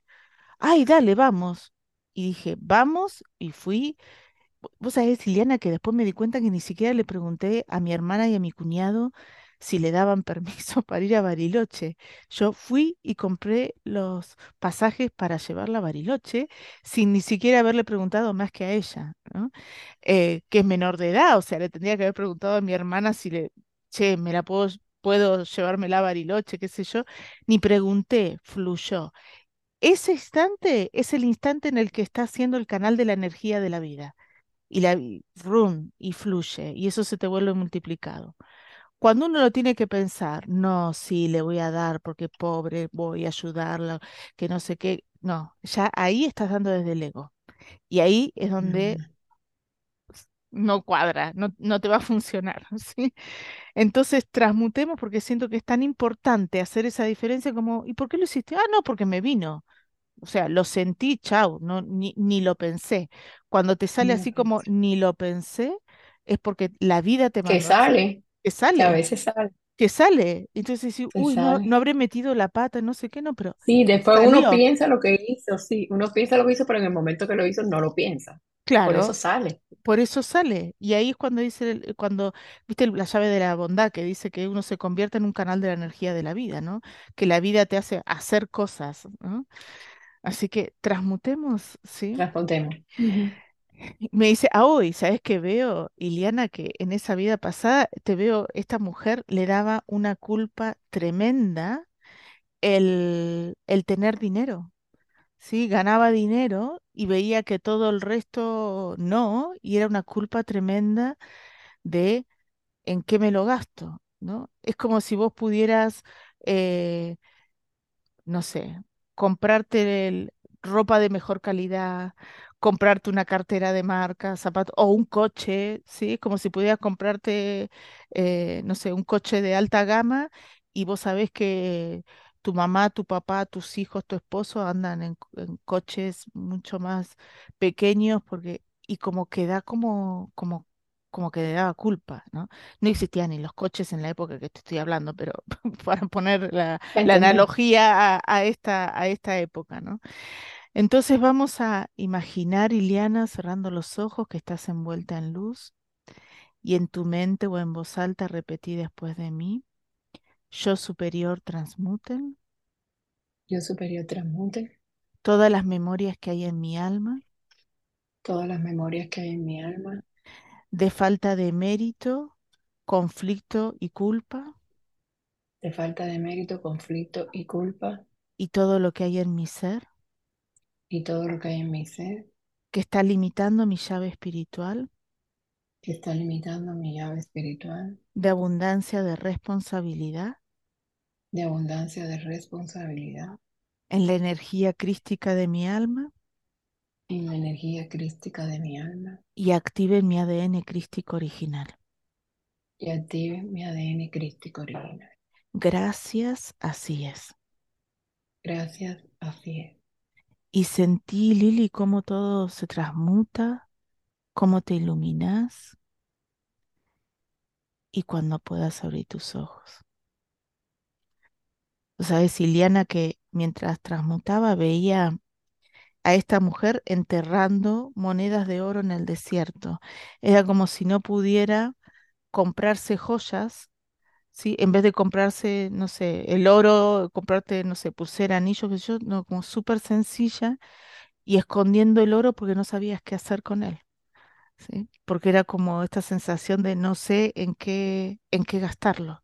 Ay, dale, vamos. Y dije, vamos, y fui. Vos sabés, Liliana, que después me di cuenta que ni siquiera le pregunté a mi hermana y a mi cuñado si le daban permiso para ir a Bariloche. Yo fui y compré los pasajes para llevarla a Bariloche sin ni siquiera haberle preguntado más que a ella. Eh, que es menor de edad, o sea, le tendría que haber preguntado a mi hermana si le, che, me la puedo, puedo llevármela a Bariloche, qué sé yo. Ni pregunté, fluyó. Ese instante es el instante en el que está haciendo el canal de la energía de la vida y la y rum, y fluye, y eso se te vuelve multiplicado. Cuando uno lo tiene que pensar, no, sí, le voy a dar porque pobre, voy a ayudarla, que no sé qué, no, ya ahí estás dando desde el ego. Y ahí es donde mm, no cuadra, no, no te va a funcionar, ¿sí? Entonces transmutemos porque siento que es tan importante hacer esa diferencia como, ¿y por qué lo hiciste? Ah, no, porque me vino. O sea, lo sentí, chau, no, ni, ni lo pensé. Cuando te sale no así como ni lo pensé, es porque la vida te Que mandó hacer, sale, que que a sale, veces sale, que sale. Entonces que uy, no, no sale. habré metido la pata, no sé qué, no, pero Sí, después uno piensa lo que hizo, sí, uno piensa lo que hizo, pero en el momento que lo hizo no lo piensa. Por eso Claro, sale. por eso sale. Y ahí es cuando dice, el- cuando, viste la llave de la bondad, que dice que uno se convierte en un canal de la energía de la vida, ¿no? Que la vida te hace hacer cosas, ¿no? Así que transmutemos, ¿sí? Respondemos. Me dice, ah, hoy, ¿sabes qué veo, Iliana? Que en esa vida pasada te veo, esta mujer le daba una culpa tremenda el, el tener dinero, ¿sí? Ganaba dinero y veía que todo el resto no, y era una culpa tremenda de en qué me lo gasto, ¿no? Es como si vos pudieras eh, no sé, comprarte ropa de mejor calidad, comprarte una cartera de marca, zapatos o un coche, ¿sí? Como si pudieras comprarte, eh, no sé, un coche de alta gama y vos sabés que tu mamá, tu papá, tus hijos, tu esposo andan en, co- en coches mucho más pequeños porque y como que da como como como que le daba culpa, ¿no? No existían ni los coches en la época que te estoy hablando, pero para poner la, ¿Me la analogía a, a esta, a esta época, ¿no? Entonces vamos a imaginar, Iliana, cerrando los ojos, que estás envuelta en luz y en tu mente o en voz alta repetí después de mí, yo superior transmuten Yo superior transmute todas las memorias que hay en mi alma. Todas las memorias que hay en mi alma. De falta de mérito, conflicto y culpa. De falta de mérito, conflicto y culpa. Y todo lo que hay en mi ser y todo lo que hay en mi ser que está limitando mi llave espiritual que está limitando mi llave espiritual de abundancia de responsabilidad de abundancia de responsabilidad en la energía crística de mi alma en la energía crística de mi alma y active mi ADN crístico original. y active mi ADN crístico original. Gracias, así es. Gracias, así es. Y sentí, Lili, cómo todo se transmuta, cómo te iluminas y cuando puedas abrir tus ojos. Sabes, Iliana, que mientras transmutaba veía a esta mujer enterrando monedas de oro en el desierto. Era como si no pudiera comprarse joyas En vez de comprarse, no sé, el oro, comprarte, no sé, pulsera, anillo, que yo, no, como súper sencilla y escondiendo el oro porque no sabías qué hacer con él, ¿sí? Porque era como esta sensación de no sé en qué, en qué gastarlo,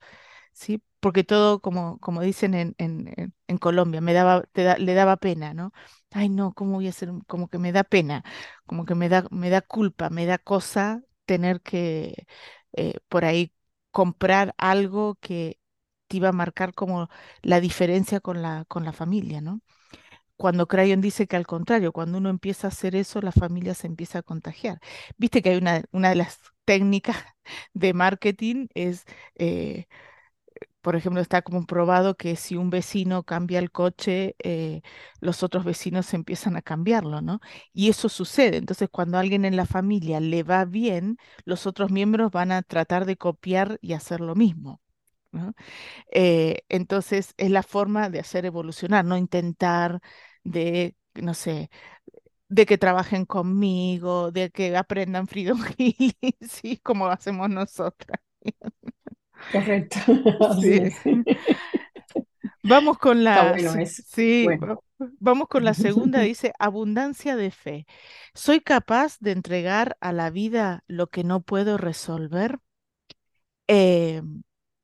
¿sí? Porque todo, como, como dicen en, en, Colombia, me daba, te da- le daba pena, ¿no? Ay, no, ¿cómo voy a hacer? Como que me da pena, como que me da, me da culpa, me da cosa tener que eh, por ahí comprar algo que te iba a marcar como la diferencia con la, con la familia, ¿no? Cuando Crayon dice que al contrario, cuando uno empieza a hacer eso, la familia se empieza a contagiar. Viste que hay una, una de las técnicas de marketing es eh, por ejemplo, está como probado que si un vecino cambia el coche, eh, los otros vecinos empiezan a cambiarlo, ¿no? Y eso sucede. Entonces, cuando a alguien en la familia le va bien, los otros miembros van a tratar de copiar y hacer lo mismo. Eh, entonces, es la forma de hacer evolucionar, no intentar de, no sé, de que trabajen conmigo, de que aprendan Freedom Healing, sí, como hacemos nosotras. Correcto, Sí. Vamos con la, bueno sí, Bueno. vamos con la segunda, dice, abundancia de fe. ¿Soy capaz de entregar a la vida lo que no puedo resolver? Eh,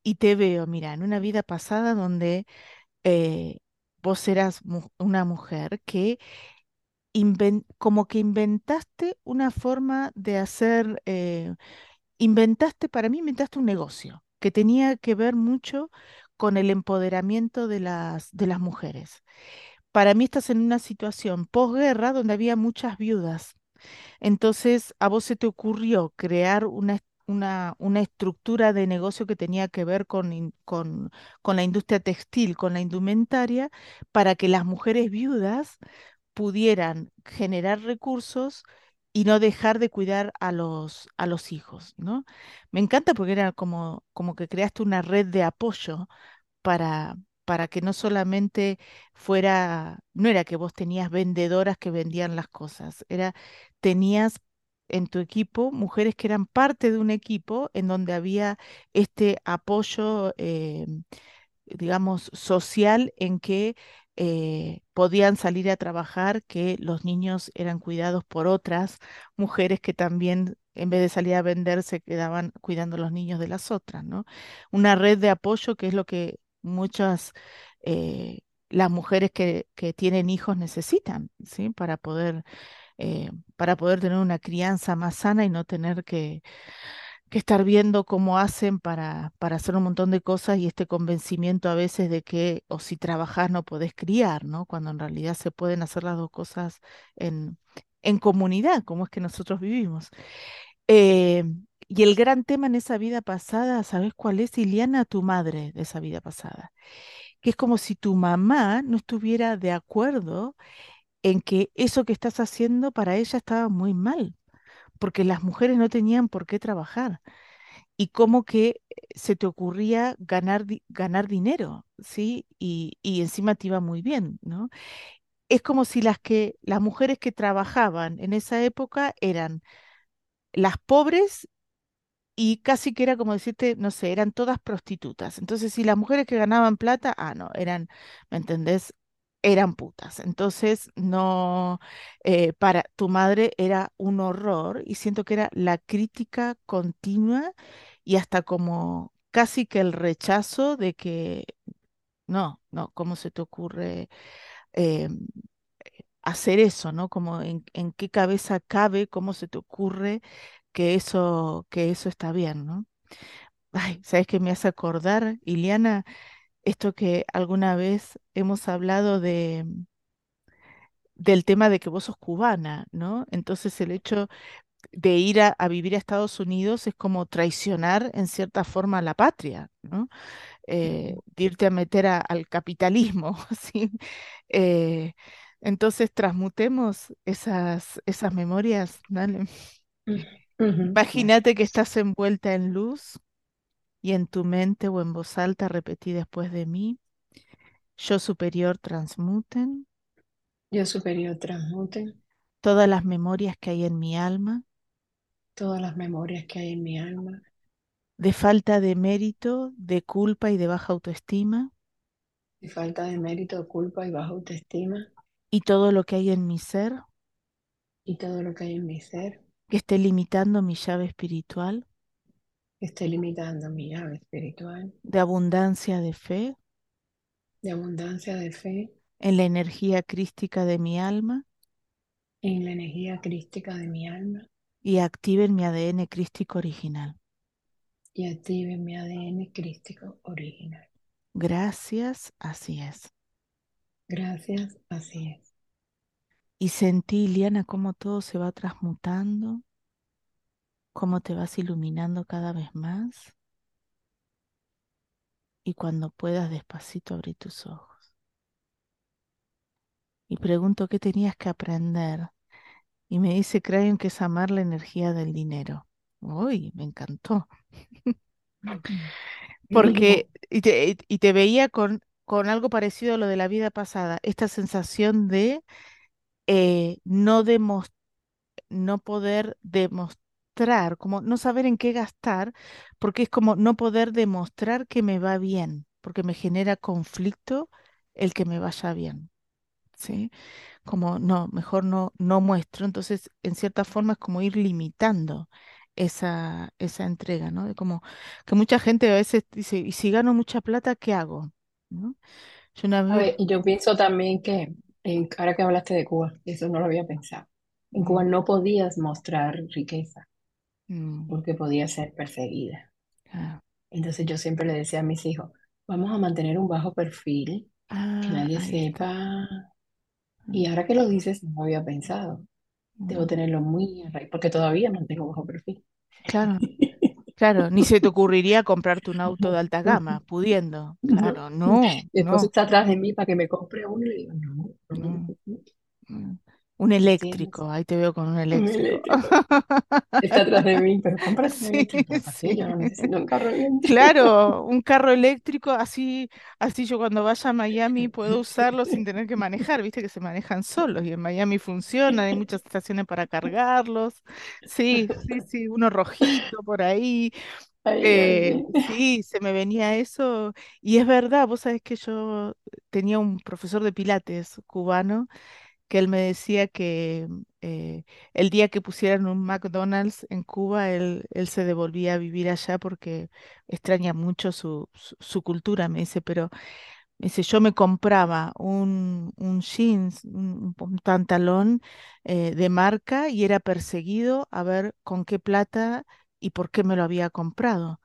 y te veo, mira, en una vida pasada donde eh, vos eras mu- una mujer que como que inventaste una forma de hacer, eh, inventaste, para mí inventaste un negocio que tenía que ver mucho con el empoderamiento de las, de las mujeres. Para mí estás en una situación posguerra donde había muchas viudas. Entonces, a vos se te ocurrió crear una, una, una estructura de negocio que tenía que ver con, con, con la industria textil, con la indumentaria, para que las mujeres viudas pudieran generar recursos y no dejar de cuidar a los, a los hijos, ¿no? Me encanta porque era como, como que creaste una red de apoyo para, para que no solamente fuera, no era que vos tenías vendedoras que vendían las cosas, era, tenías en tu equipo mujeres que eran parte de un equipo en donde había este apoyo, eh, digamos, social en que eh, podían salir a trabajar, que los niños eran cuidados por otras mujeres que también, en vez de salir a vender, se quedaban cuidando a los niños de las otras, ¿no? Una red de apoyo que es lo que muchas, eh, las mujeres que, que tienen hijos necesitan, ¿sí? Para poder, eh, para poder tener una crianza más sana y no tener que que estar viendo cómo hacen para, para hacer un montón de cosas y este convencimiento a veces de que o si trabajas no podés criar, ¿no? Cuando en realidad se pueden hacer las dos cosas en, en comunidad, como es que nosotros vivimos. Eh, y el gran tema en esa vida pasada, ¿sabes cuál es, Iliana? Tu madre de esa vida pasada. Que es como si tu mamá no estuviera de acuerdo en que eso que estás haciendo para ella estaba muy mal, porque las mujeres no tenían por qué trabajar y cómo que eh, se te ocurría ganar, ganar dinero, ¿sí? Y, y encima te iba muy bien, ¿no? Es como si las que, las mujeres que trabajaban en esa época eran las pobres y casi que era como decirte, no sé, eran todas prostitutas. Entonces, si las mujeres que ganaban plata, ah, no, eran, ¿me entendés? Eran putas. Entonces, no, eh, para tu madre era un horror y siento que era la crítica continua y hasta como casi que el rechazo de que, no, no, ¿cómo se te ocurre eh, hacer eso, ¿no? Como en, en qué cabeza cabe, cómo se te ocurre que eso, que eso está bien, ¿no? Ay, ¿sabes qué me hace acordar, Iliana? Esto que alguna vez hemos hablado de, del tema de que vos sos cubana, ¿no? Entonces el hecho de ir a, a vivir a Estados Unidos es como traicionar en cierta forma a la patria, ¿no? Eh, de irte a meter a- al capitalismo, ¿sí? Eh, entonces transmutemos esas, esas memorias, dale. Imagínate que estás envuelta en luz y en tu mente o en voz alta repetí después de mí. Yo superior transmuten. Yo superior transmuten. Todas las memorias que hay en mi alma. Todas las memorias que hay en mi alma. De falta de mérito, de culpa y de baja autoestima. Y falta de mérito, culpa y baja autoestima. Y todo lo que hay en mi ser. Y todo lo que hay en mi ser. Que esté limitando mi llave espiritual esté limitando mi llave espiritual de abundancia de fe de abundancia de fe en la energía crística de mi alma en la energía crística de mi alma y activen mi ADN crístico original. y active mi ADN crístico original. Gracias, así es. Gracias, así es. Y sentí, Liana, cómo todo se va transmutando, cómo te vas iluminando cada vez más. y cuando puedas despacito abrí tus ojos. Y pregunto qué tenías que aprender. Y me dice Crayon que es amar la energía del dinero. Uy, me encantó. Porque, y te, y te veía con, con algo parecido a lo de la vida pasada, esta sensación de eh, no, no poder demostrar, como no saber en qué gastar, porque es como no poder demostrar que me va bien, porque me genera conflicto el que me vaya bien, ¿sí? Como no, mejor no, no muestro. Entonces, en cierta forma es como ir limitando esa, esa entrega, ¿no? De como que mucha gente a veces dice, ¿y si gano mucha plata, qué hago? ¿No? Yo una A vez, ver, y yo pienso también que, en, ahora que hablaste de Cuba, eso no lo había pensado. En Cuba no podías mostrar riqueza mm, porque podías ser perseguida. ah, Entonces yo siempre le decía a mis hijos, vamos a mantener un bajo perfil, que ah, nadie sepa. Y mm, ahora que lo dices, no había pensado. Debo mm. tenerlo muy a raya, porque todavía no tengo bajo perfil. Claro, claro, ni se te ocurriría comprarte un auto de alta gama, pudiendo. Claro, no, esposo no, está atrás de mí para que me compre uno y le digo, no, no, no. Un eléctrico, ahí te veo con un un eléctrico. Está atrás de mí, pero Sí, eléctrico. Sí. Yo no necesito un carro eléctrico. Claro, un carro eléctrico, así, así yo cuando vaya a Miami puedo usarlo sin tener que manejar, viste que se manejan solos y en Miami funcionan, hay muchas estaciones para cargarlos. Sí, sí, sí, uno rojito por ahí. Ay, eh, ay, sí, se me venía eso. Y es verdad, vos sabés que yo tenía un profesor de pilates cubano que él me decía que eh, el día que pusieran un McDonald's en Cuba, él, él se devolvía a vivir allá porque extraña mucho su, su, su cultura, me dice, pero me dice, yo me compraba un, un jeans, un, un pantalón eh, de marca y era perseguido a ver con qué plata y por qué me lo había comprado.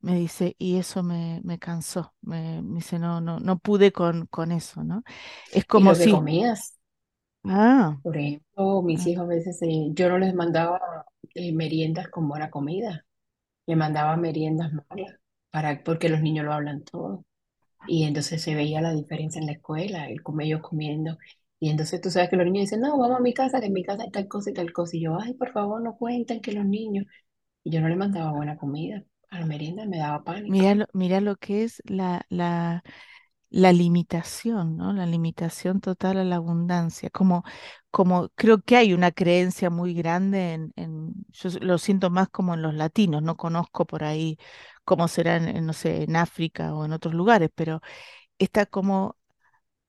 Me dice, y eso me, me cansó. Me, me dice, no, no, no pude con, con eso, ¿no? Es Y como que si, comías, ah, por ejemplo, mis ah, hijos a veces, eh, yo no les mandaba eh, meriendas con buena comida, les mandaba meriendas malas, para, porque los niños lo hablan todo. Y entonces se veía la diferencia en la escuela, el comer ellos comiendo. Y entonces tú sabes que los niños dicen, no, vamos a mi casa, que en mi casa hay tal cosa y tal cosa. Y yo, ay, por favor, no cuenten que los niños. Y yo no les mandaba buena comida. A la merienda me daba pánico. mira lo, mira lo que es la, la, la limitación, ¿no? La limitación total a la abundancia. Como, como creo que hay una creencia muy grande en, en, yo lo siento más como en los latinos, no conozco por ahí cómo será en, en, no sé, en África o en otros lugares, pero está como,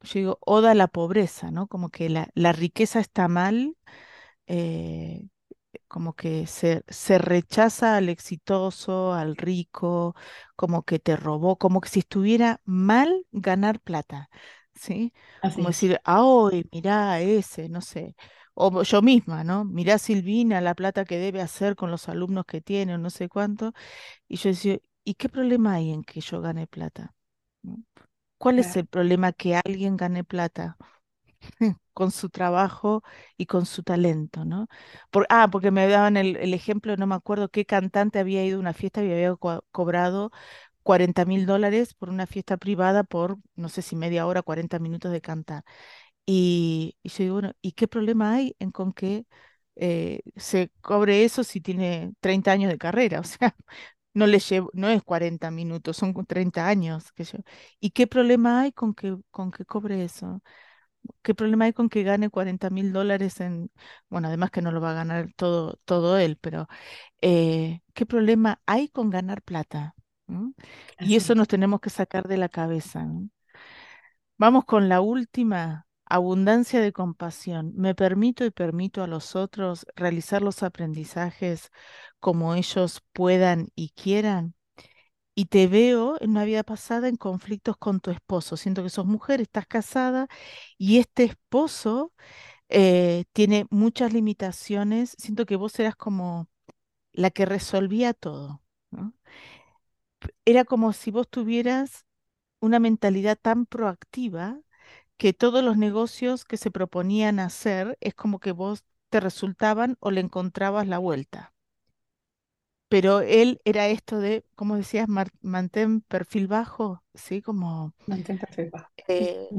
yo digo, oda a la pobreza, ¿no? Como que la, la riqueza está mal. eh, como que se, se rechaza al exitoso, al rico, como que te robó, como que si estuviera mal ganar plata, ¿sí? Como es, decir, ah, hoy, mirá ese, no sé, o yo misma, ¿no? Mirá Silvina la plata que debe hacer con los alumnos que tiene, o no sé cuánto, y yo decía, ¿y qué problema hay en que yo gane plata? ¿Cuál es el problema que alguien gane plata? con su trabajo y con su talento, ¿no? Por, ah, porque me daban el, ejemplo, no me acuerdo qué cantante había ido a una fiesta y había co- cobrado cuarenta mil dólares por una fiesta privada por, no sé si media hora, 40 minutos de cantar. Y, y yo digo, bueno, ¿y qué problema hay en con que eh, se cobre eso si tiene 30 años de carrera? O sea, no le llevo, no es 40 minutos, son 30 años que yo. ¿Y qué problema hay con que, con que cobre eso? ¿Qué problema hay con que gane cuarenta mil dólares en, bueno, además que no lo va a ganar todo, todo él, pero eh, ¿qué problema hay con ganar plata? Y eso es. nos tenemos que sacar de la cabeza. ¿no? Vamos con la última, abundancia de compasión. Me permito y permito a los otros realizar los aprendizajes como ellos puedan y quieran. Y te veo en una vida pasada en conflictos con tu esposo. Siento que sos mujer, estás casada y este esposo eh, tiene muchas limitaciones. Siento que vos eras como la que resolvía todo. Era como si vos tuvieras una mentalidad tan proactiva que todos los negocios que se proponían hacer es como que vos te resultaban o le encontrabas la vuelta. Pero él era esto de, ¿cómo decías? Mantén perfil bajo, ¿sí? Como, Mantén perfil bajo. eh,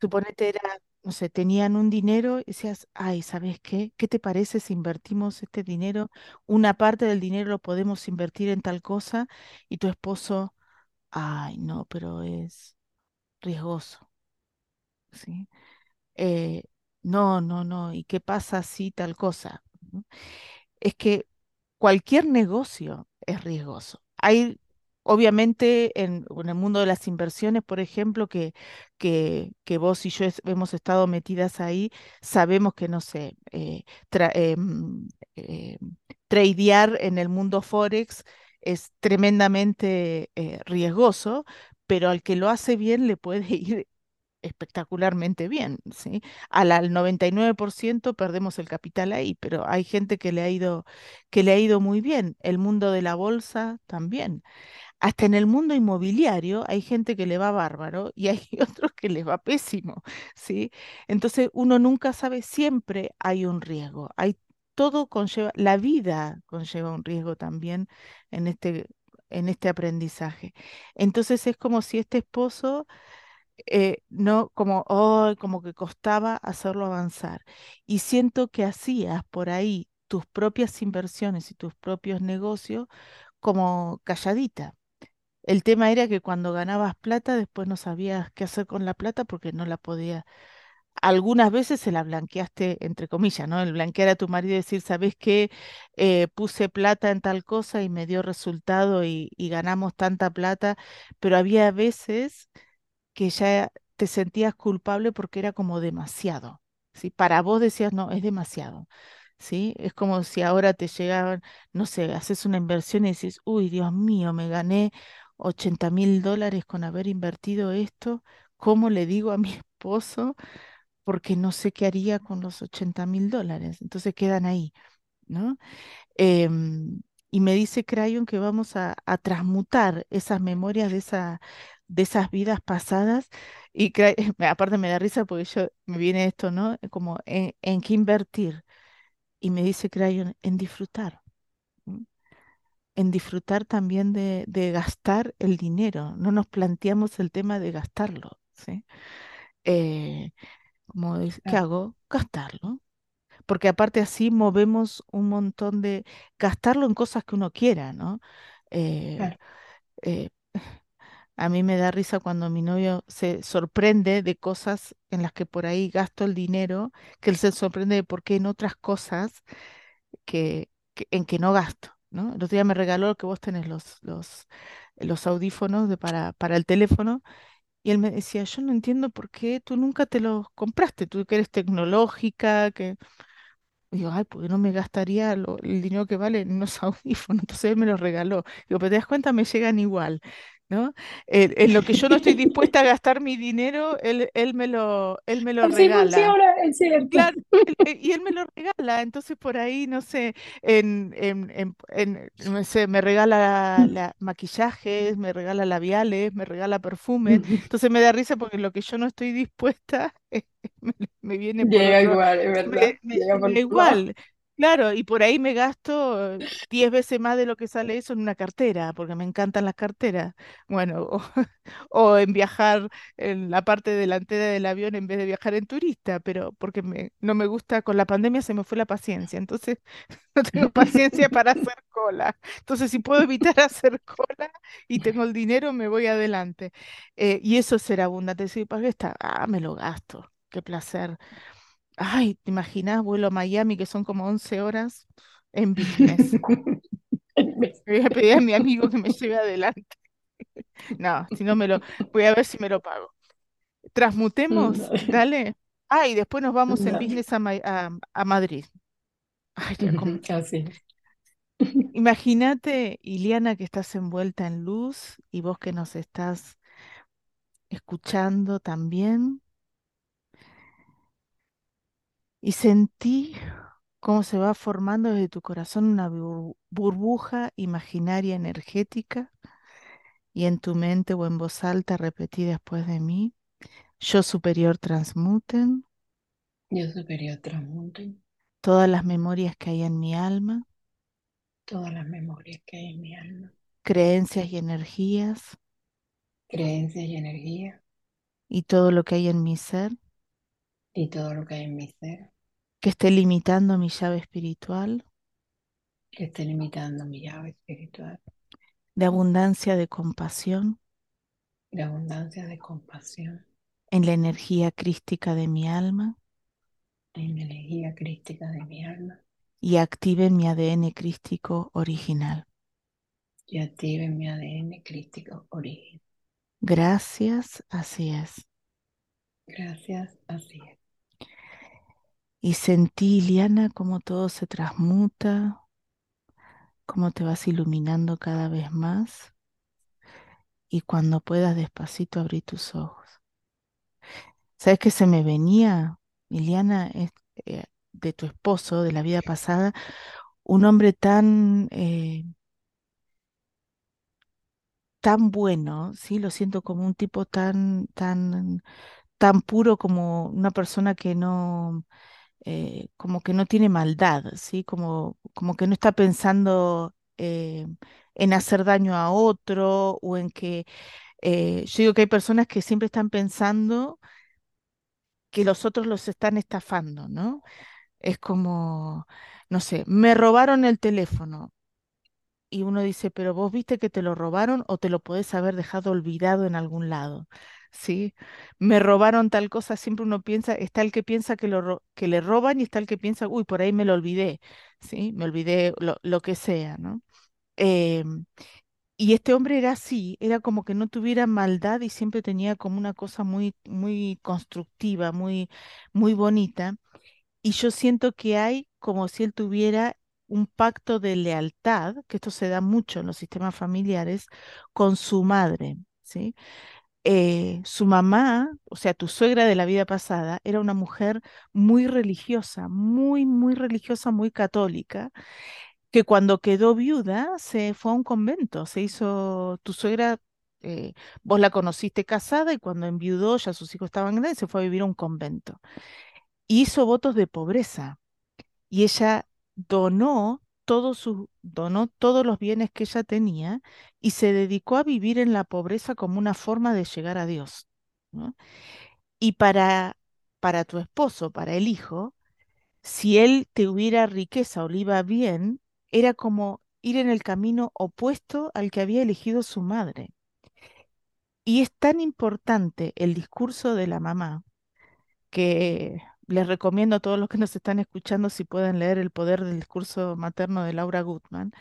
suponete era, no sé, tenían un dinero y decías, ay, ¿sabes qué? ¿Qué te parece si invertimos este dinero? Una parte del dinero lo podemos invertir en tal cosa y tu esposo, ay, no, pero es riesgoso, ¿sí? Eh, no, no, no, ¿y qué pasa si tal cosa? es que cualquier negocio es riesgoso. Hay, obviamente, en, el mundo de las inversiones, por ejemplo, que, que, vos y yo hemos estado metidas ahí, sabemos que, no sé, eh, em, eh, tradear en el mundo Forex es tremendamente eh, riesgoso, pero al que lo hace bien le puede ir espectacularmente bien, ¿sí? Al, al 99% perdemos el capital ahí, pero hay gente que le ha ido, que le ha ido muy bien. El mundo de la bolsa también. Hasta en el mundo inmobiliario hay gente que le va bárbaro y hay otros que les va pésimo, ¿sí? Entonces uno nunca sabe, siempre hay un riesgo. Hay todo conlleva, la vida conlleva un riesgo también en este, en este aprendizaje. Entonces es como si este esposo eh, no como, como que costaba hacerlo avanzar. Y siento que hacías por ahí tus propias inversiones y tus propios negocios como calladita. El tema era que cuando ganabas plata, después no sabías qué hacer con la plata porque no la podías. Algunas veces se la blanqueaste, entre comillas, ¿no? El blanquear a tu marido y decir, ¿sabes qué? Eh, puse plata en tal cosa y me dio resultado y, y ganamos tanta plata, pero había veces que ya te sentías culpable porque era como demasiado, ¿sí? Para vos decías, no, es demasiado, ¿sí? Es como si ahora te llegaban, no sé, haces una inversión y decís, uy, Dios mío, me gané ochenta mil dólares con haber invertido esto, ¿cómo le digo a mi esposo? Porque no sé qué haría con los ochenta mil dólares, entonces quedan ahí, ¿no? Em, y me dice Crayon que vamos a, a transmutar esas memorias de, esa, de esas vidas pasadas. Y aparte me da risa porque yo me viene esto, ¿no? Como en, en qué invertir. Y me dice Crayon, en disfrutar. En disfrutar también de, de gastar el dinero. No nos planteamos el tema de gastarlo, ¿sí? Eh, como, ¿qué hago? Gastarlo. porque aparte así movemos un montón de, gastarlo en cosas que uno quiera, ¿no? Eh, claro. eh, a mí me da risa cuando mi novio se sorprende de cosas en las que por ahí gasto el dinero, que él se sorprende de por qué en otras cosas que, en que no gasto, ¿no? El otro día me regaló que vos tenés los, los, audífonos de para, para el teléfono. Y él me decía, yo no entiendo por qué tú nunca te los compraste, tú que eres tecnológica, que Digo, ay, porque no me gastaría lo- el dinero que vale en unos audífonos. Entonces él me los regaló. Digo, pero te das cuenta, me llegan igual, ¿no? En, en lo que yo no estoy dispuesta a gastar mi dinero, él, él me lo, él me lo Así regala. funciona, es cierto. Claro, él- y él me lo regala, entonces por ahí, no sé, en, en, en- no sé, me regala la, maquillajes, me regala labiales, me regala perfumes, entonces me da risa porque lo que yo no estoy dispuesta me, me viene por Llega otro, igual, es verdad. me Llega por igual, claro, y por ahí me gasto eh, diez veces más de lo que sale eso en una cartera, porque me encantan las carteras, bueno, o, o en viajar en la parte delantera del avión en vez de viajar en turista, pero porque me, no me gusta, con la pandemia se me fue la paciencia, entonces no tengo paciencia para hacer cola. Entonces, si puedo evitar hacer cola y tengo el dinero, me voy adelante. Eh, y eso es ser abundante. ¿para qué está? Ah, me lo gasto. Qué placer. Ay, ¿te imaginas? Vuelo a Miami, que son como 11 horas en business. Le voy a pedir a mi amigo que me lleve adelante. No, si no me lo, voy a ver si me lo pago. Transmutemos, dale. Ah, y después nos vamos en business a, Ma- a- a Madrid. Ay, Así. Imagínate, Iliana, que estás envuelta en luz y vos que nos estás escuchando también. Y sentí cómo se va formando desde tu corazón una bur- burbuja imaginaria energética y en tu mente o en voz alta repetí después de mí. Yo superior transmuten Yo superior transmute todas las memorias que hay en mi alma. Todas las memorias que hay en mi alma, creencias y energías. Creencias y energía y todo lo que hay en mi ser y todo lo que hay en mi ser que esté limitando mi llave espiritual que esté limitando mi llave espiritual de abundancia de compasión de abundancia de compasión en la energía crística de mi alma en la energía crística de mi alma y active mi ADN crístico original. y active mi ADN crístico origen. Gracias, así es. Gracias, así es. Y sentí, Liana, cómo todo se transmuta, cómo te vas iluminando cada vez más. Y cuando puedas despacito abrir tus ojos. ¿Sabes qué se me venía, Liliana, eh, de tu esposo de la vida pasada? Un hombre tan, eh, tan bueno, ¿sí? Lo siento como un tipo tan, tan, tan puro como una persona que no, eh, como que no tiene maldad, ¿sí? Como, como que no está pensando eh, en hacer daño a otro o en que, eh, yo digo que hay personas que siempre están pensando que los otros los están estafando, ¿no? Es como, no sé, me robaron el teléfono y uno dice, pero vos viste que te lo robaron o te lo podés haber dejado olvidado en algún lado. ¿Sí? Me robaron tal cosa, siempre uno piensa, está el que piensa que, lo, que le roban y está el que piensa, uy, por ahí me lo olvidé, ¿sí? Me olvidé lo, lo que sea, ¿no? Em, y este hombre era así, era como que no tuviera maldad y siempre tenía como una cosa muy, muy constructiva, muy, muy bonita. Y yo siento que hay como si él tuviera un pacto de lealtad, que esto se da mucho en los sistemas familiares, con su madre, ¿sí? Eh, su mamá, o sea, tu suegra de la vida pasada, era una mujer muy religiosa, muy, muy religiosa, muy católica, que cuando quedó viuda se fue a un convento, se hizo, tu suegra, eh, vos la conociste casada y cuando enviudó, ya sus hijos estaban grandes, se fue a vivir a un convento. Hizo votos de pobreza y ella donó todo su, donó todos los bienes que ella tenía y se dedicó a vivir en la pobreza como una forma de llegar a Dios. Y para, para tu esposo, para el hijo, si él tuviera riqueza o le iba bien, era como ir en el camino opuesto al que había elegido su madre. Y es tan importante el discurso de la mamá que les recomiendo a todos los que nos están escuchando si pueden leer El poder del discurso materno de Laura Gutman,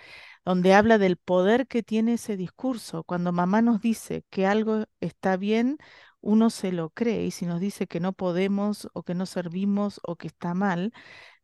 donde habla del poder que tiene ese discurso. Cuando mamá nos dice que algo está bien, uno se lo cree y si nos dice que no podemos o que no servimos o que está mal,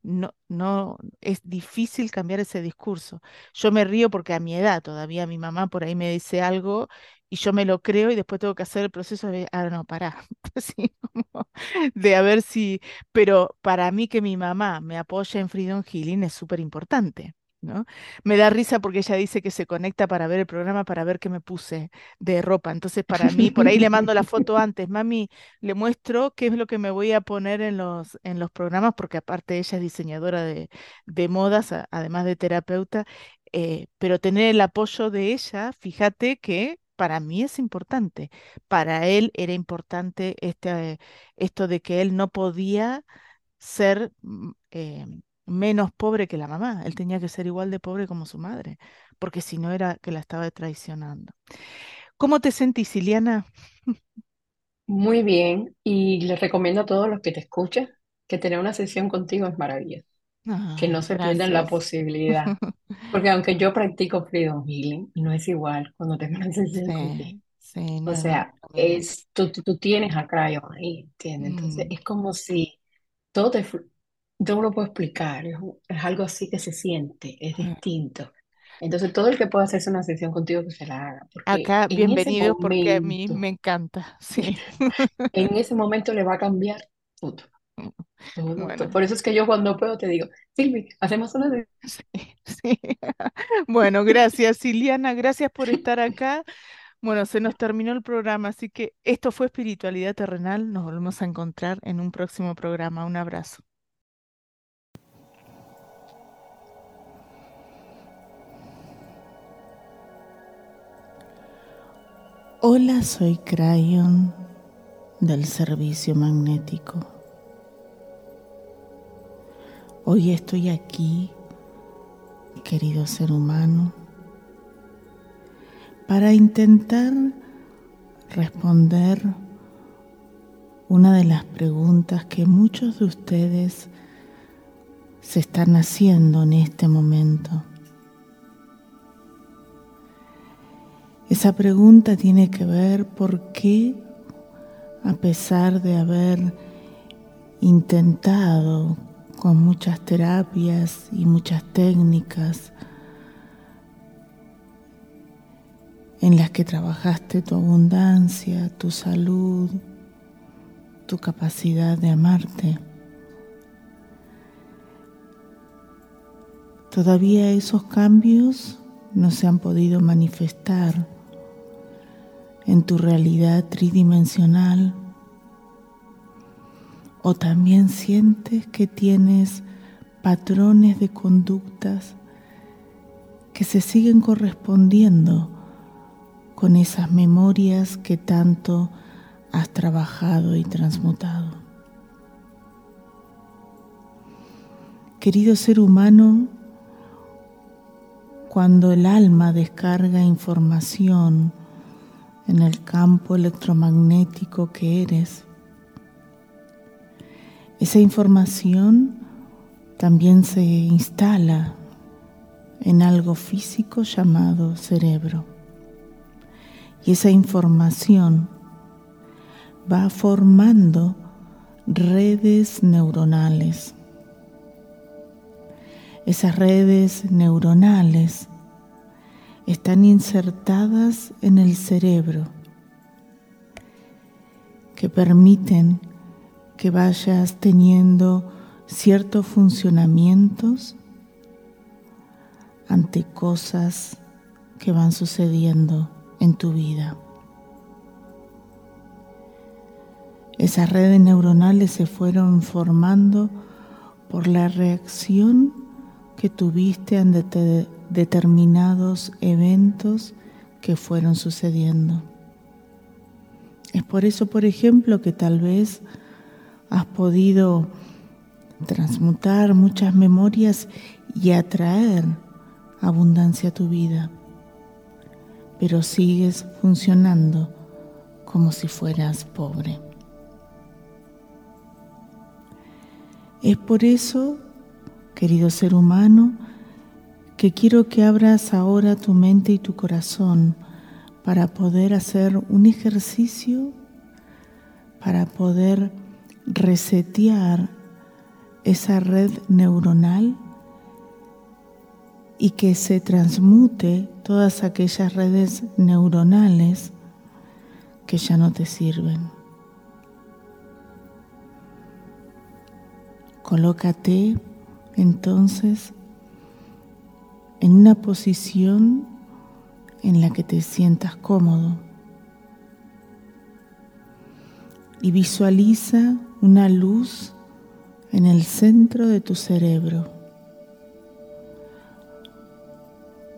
no, no, es difícil cambiar ese discurso. Yo me río porque a mi edad todavía mi mamá por ahí me dice algo y yo me lo creo y después tengo que hacer el proceso de, ah, no, pará, de a ver si, pero para mí que mi mamá me apoya en Freedom Healing es súper importante. ¿No? Me da risa porque ella dice que se conecta para ver el programa, para ver qué me puse de ropa. Entonces, para mí, por ahí le mando la foto antes, mami, le muestro qué es lo que me voy a poner en los, en los programas, porque aparte ella es diseñadora de, de modas, además de terapeuta, eh, pero tener el apoyo de ella, fíjate que para mí es importante. Para él era importante este, esto de que él no podía ser mm, eh, menos pobre que la mamá, él tenía que ser igual de pobre como su madre, porque si no era que la estaba traicionando. ¿Cómo te sentís, Iliana? Muy bien, y les recomiendo a todos los que te escuchan que tener una sesión contigo es maravilloso, que no Ay, se pierdan la gracias. posibilidad, porque aunque yo practico Freedom Healing, no es igual cuando sesión contigo. Sí, sí, no O sea, es, tú, tú, tienes a Crayon ahí, ¿entiendes? Entonces Mm, es como si todo te, yo no lo puedo explicar, es, es algo así que se siente, es mm. distinto. Entonces todo el que pueda hacerse una sesión contigo que se la haga, porque Acá, en ese bienvenidos porque a mí me momento, encanta, sí. en ese momento le va a cambiar todo, por eso es que yo cuando puedo te digo, Silvi, hacemos una de... Sí. Bueno, gracias Siliana, gracias por estar acá. Bueno, se nos terminó el programa, así que esto fue Espiritualidad Terrenal. Nos volvemos a encontrar en un próximo programa. Un abrazo. Hola, soy Crayon del Servicio Magnético. Hoy estoy aquí, querido ser humano, para intentar responder una de las preguntas que muchos de ustedes se están haciendo en este momento. Esa pregunta tiene que ver por qué, a pesar de haber intentado con muchas terapias y muchas técnicas en las que trabajaste tu abundancia, tu salud, tu capacidad de amarte, todavía esos cambios no se han podido manifestar en tu realidad tridimensional o también sientes que tienes patrones de conductas que se siguen correspondiendo con esas memorias que tanto has trabajado y transmutado. Querido ser humano, cuando el alma descarga información, en el campo electromagnético que eres. Esa información también se instala en algo físico llamado cerebro. Y esa información va formando redes neuronales. Esas redes neuronales están insertadas en el cerebro que permiten que vayas teniendo ciertos funcionamientos ante cosas que van sucediendo en tu vida. Esas redes neuronales se fueron formando por la reacción que tuviste ante determinados eventos que fueron sucediendo. Es por eso, por ejemplo, que tal vez has podido transmutar muchas memorias y atraer abundancia a tu vida, pero sigues funcionando como si fueras pobre. Es por eso, querido ser humano, que quiero que abras ahora tu mente y tu corazón para poder hacer un ejercicio, para poder resetear esa red neuronal y que se transmute todas aquellas redes neuronales que ya no te sirven. Colócate entonces en una posición en la que te sientas cómodo y visualiza una luz en el centro de tu cerebro,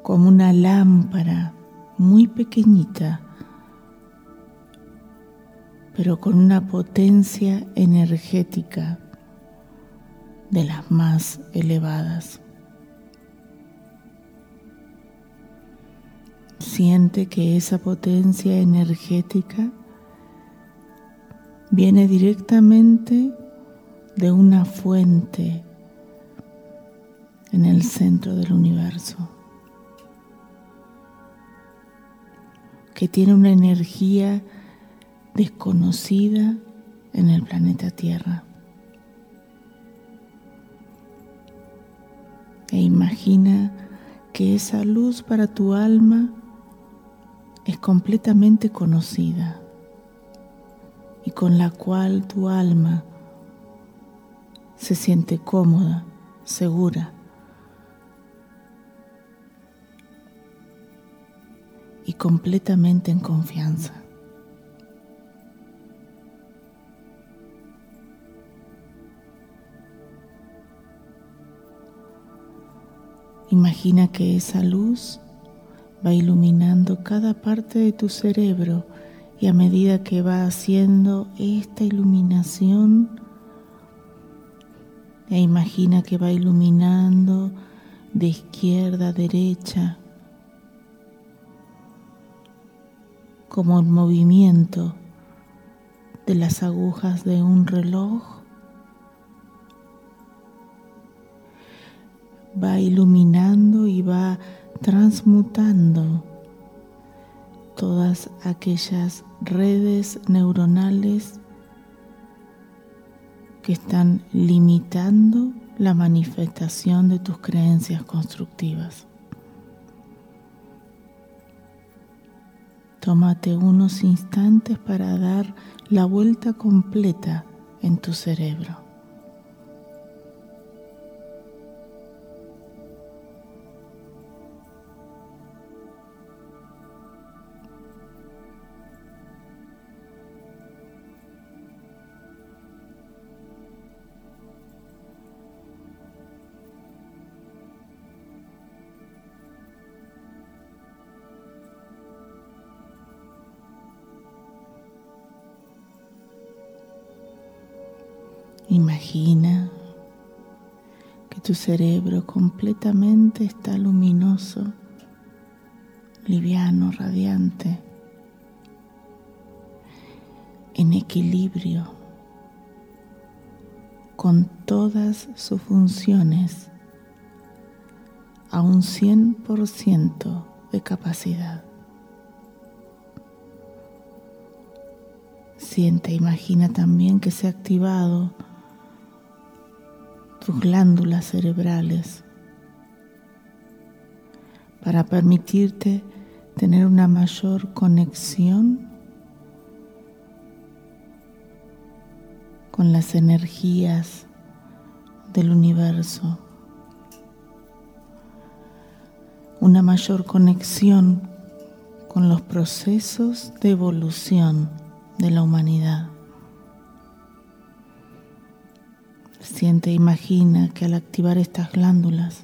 como una lámpara muy pequeñita, pero con una potencia energética de las más elevadas. Siente que esa potencia energética viene directamente de una fuente en el centro del universo, que tiene una energía desconocida en el planeta Tierra. E imagina que esa luz para tu alma es completamente conocida y con la cual tu alma se siente cómoda, segura y completamente en confianza. Imagina que esa luz va iluminando cada parte de tu cerebro Y a medida que va haciendo esta iluminación, e imagina que va iluminando de izquierda a derecha, como el movimiento de las agujas de un reloj. Va iluminando y va transmutando todas aquellas redes neuronales que están limitando la manifestación de tus creencias constructivas. Tómate unos instantes para dar la vuelta completa en tu cerebro. Imagina que tu cerebro completamente está luminoso, liviano, radiante, en equilibrio con todas sus funciones a un 100% de capacidad. Siente, imagina también que se ha activado tus glándulas cerebrales para permitirte tener una mayor conexión con las energías del universo, una mayor conexión con los procesos de evolución de la humanidad. Siente, imagina que al activar estas glándulas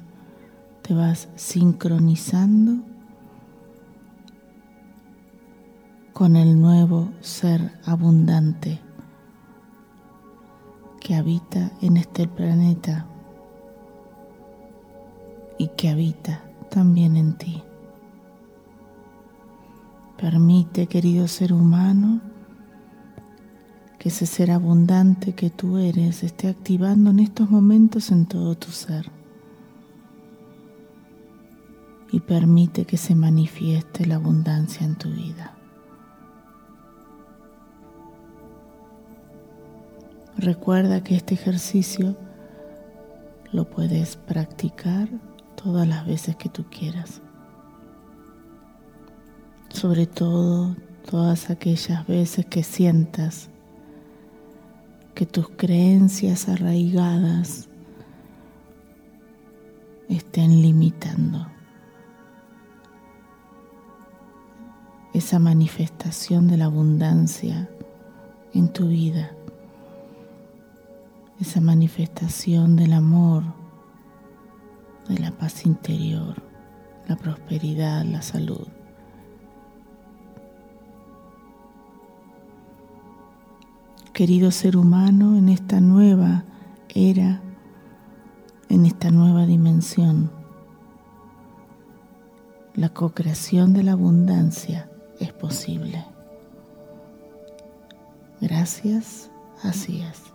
te vas sincronizando con el nuevo ser abundante que habita en este planeta y que habita también en ti. Permite, querido ser humano, que ese ser abundante que tú eres esté activando en estos momentos en todo tu ser. Y permite que se manifieste la abundancia en tu vida. Recuerda que este ejercicio lo puedes practicar todas las veces que tú quieras. Sobre todo todas aquellas veces que sientas que tus creencias arraigadas estén limitando esa manifestación de la abundancia en tu vida, esa manifestación del amor, de la paz interior, la prosperidad, la salud. Querido ser humano, en esta nueva era, en esta nueva dimensión. La co-creación de la abundancia es posible. Gracias, así es.